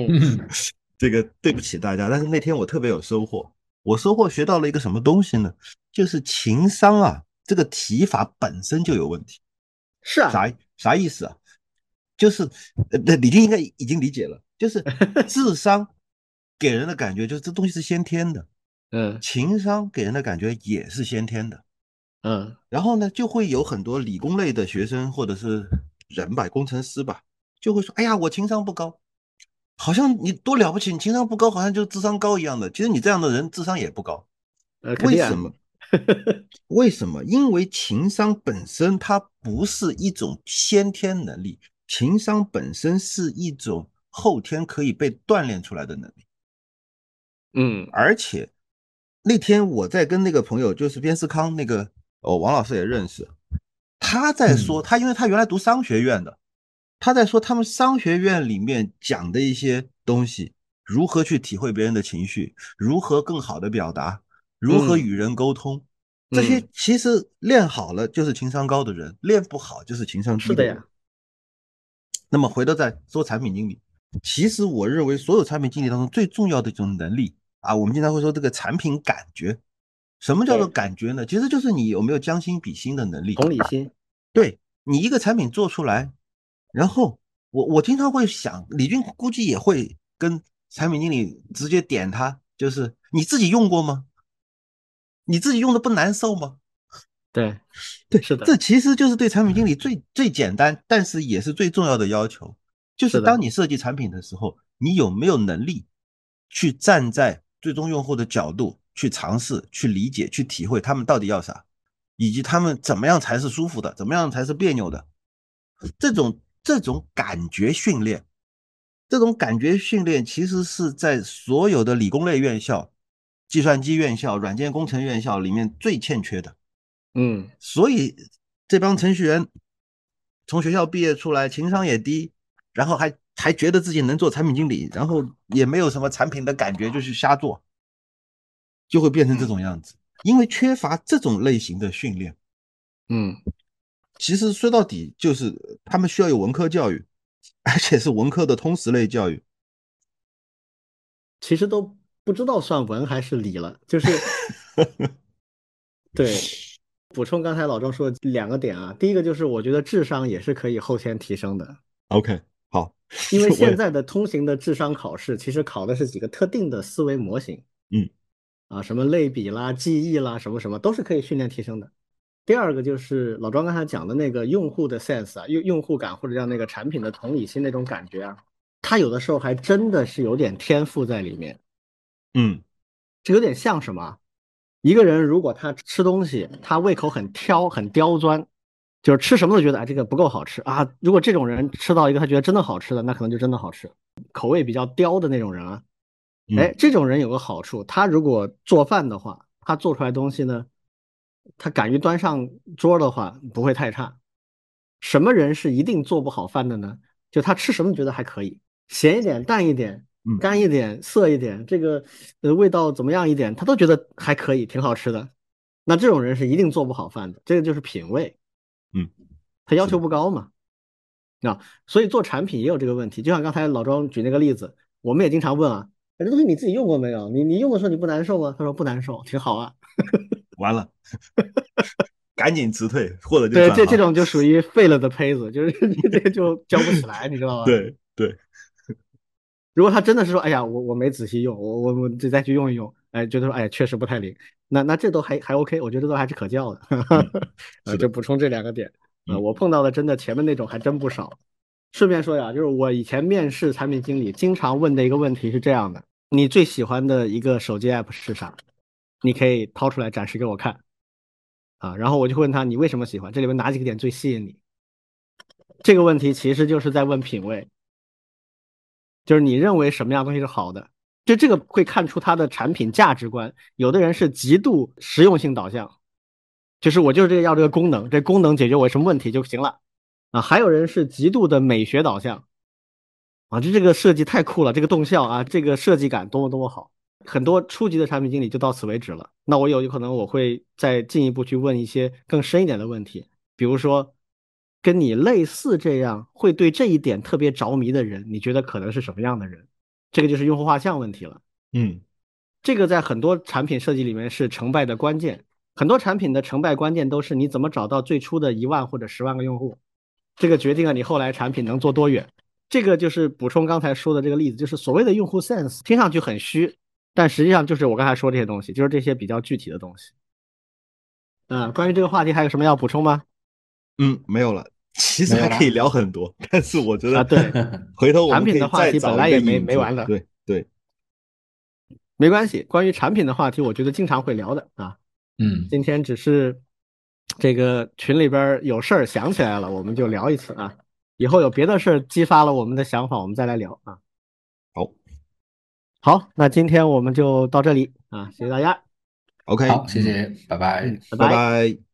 嗯，这个对不起大家，但是那天我特别有收获，我收获学到了一个什么东西呢？就是情商啊，这个提法本身就有问题。是啊。啥啥意思啊？就是，呃，李军应该已经理解了，就是 智商给人的感觉就是这东西是先天的，嗯，情商给人的感觉也是先天的，嗯，然后呢，就会有很多理工类的学生或者是人吧，工程师吧，就会说，哎呀，我情商不高，好像你多了不起，你情商不高，好像就智商高一样的。其实你这样的人智商也不高，为什么？为什么？因为情商本身它不是一种先天能力。情商本身是一种后天可以被锻炼出来的能力，嗯，而且那天我在跟那个朋友，就是边思康那个哦，王老师也认识，他在说他，因为他原来读商学院的，他在说他们商学院里面讲的一些东西，如何去体会别人的情绪，如何更好的表达，如何与人沟通，这些其实练好了就是情商高的人，练不好就是情商低的人。那么回头再说产品经理，其实我认为所有产品经理当中最重要的一种能力啊，我们经常会说这个产品感觉，什么叫做感觉呢？其实就是你有没有将心比心的能力，同理心。对你一个产品做出来，然后我我经常会想，李军估计也会跟产品经理直接点他，就是你自己用过吗？你自己用的不难受吗？对，对，是的，这其实就是对产品经理最最简单，但是也是最重要的要求，就是当你设计产品的时候，你有没有能力去站在最终用户的角度去尝试、去理解、去体会他们到底要啥，以及他们怎么样才是舒服的，怎么样才是别扭的，这种这种感觉训练，这种感觉训练其实是在所有的理工类院校、计算机院校、软件工程院校里面最欠缺的。嗯，所以这帮程序员从学校毕业出来，情商也低，然后还还觉得自己能做产品经理，然后也没有什么产品的感觉，就去瞎做，就会变成这种样子。因为缺乏这种类型的训练。嗯，其实说到底就是他们需要有文科教育，而且是文科的通识类教育。其实都不知道算文还是理了，就是 对。补充刚才老庄说的两个点啊，第一个就是我觉得智商也是可以后天提升的。OK，好，因为 现在的通行的智商考试其实考的是几个特定的思维模型。嗯，啊，什么类比啦、记忆啦，什么什么都是可以训练提升的。第二个就是老庄刚才讲的那个用户的 sense 啊，用用户感或者叫那个产品的同理心那种感觉啊，他有的时候还真的是有点天赋在里面。嗯，这有点像什么？一个人如果他吃东西，他胃口很挑、很刁钻，就是吃什么都觉得哎这个不够好吃啊。如果这种人吃到一个他觉得真的好吃的，那可能就真的好吃。口味比较刁的那种人啊，哎，这种人有个好处，他如果做饭的话，他做出来东西呢，他敢于端上桌的话不会太差。什么人是一定做不好饭的呢？就他吃什么觉得还可以，咸一点、淡一点。干一点，涩一点，这个呃味道怎么样一点，他都觉得还可以，挺好吃的。那这种人是一定做不好饭的，这个就是品味。嗯，他要求不高嘛。啊，所以做产品也有这个问题。就像刚才老庄举那个例子，我们也经常问啊，这东西你自己用过没有？你你用的时候你不难受吗？他说不难受，挺好啊。完了，赶紧辞退或者就对这这种就属于废了的胚子，就是 这个就教不起来，你知道吗？对对。如果他真的是说，哎呀，我我没仔细用，我我我再再去用一用，哎，觉得说，哎，确实不太灵，那那这都还还 OK，我觉得都还是可教的。啊，就补充这两个点呃，我碰到的真的前面那种还真不少。顺便说呀，就是我以前面试产品经理经常问的一个问题是这样的：你最喜欢的一个手机 app 是啥？你可以掏出来展示给我看啊。然后我就问他，你为什么喜欢？这里面哪几个点最吸引你？这个问题其实就是在问品味。就是你认为什么样东西是好的，就这个会看出他的产品价值观。有的人是极度实用性导向，就是我就是这个要这个功能，这功能解决我什么问题就行了啊。还有人是极度的美学导向，啊，就这个设计太酷了，这个动效啊，这个设计感多么多么好。很多初级的产品经理就到此为止了。那我有有可能我会再进一步去问一些更深一点的问题，比如说。跟你类似这样会对这一点特别着迷的人，你觉得可能是什么样的人？这个就是用户画像问题了。嗯，这个在很多产品设计里面是成败的关键。很多产品的成败关键都是你怎么找到最初的一万或者十万个用户，这个决定了你后来产品能做多远。这个就是补充刚才说的这个例子，就是所谓的用户 sense，听上去很虚，但实际上就是我刚才说这些东西，就是这些比较具体的东西。嗯，关于这个话题还有什么要补充吗？嗯，没有了。其实还可以聊很多，但是我觉得啊，对，回头我们产品的话题本来也没没完了，对对，没关系。关于产品的话题，我觉得经常会聊的啊。嗯，今天只是这个群里边有事儿想起来了，我们就聊一次啊。以后有别的事儿激发了我们的想法，我们再来聊啊。好，好，那今天我们就到这里啊，谢谢大家。OK，好，谢谢，拜拜，拜拜拜。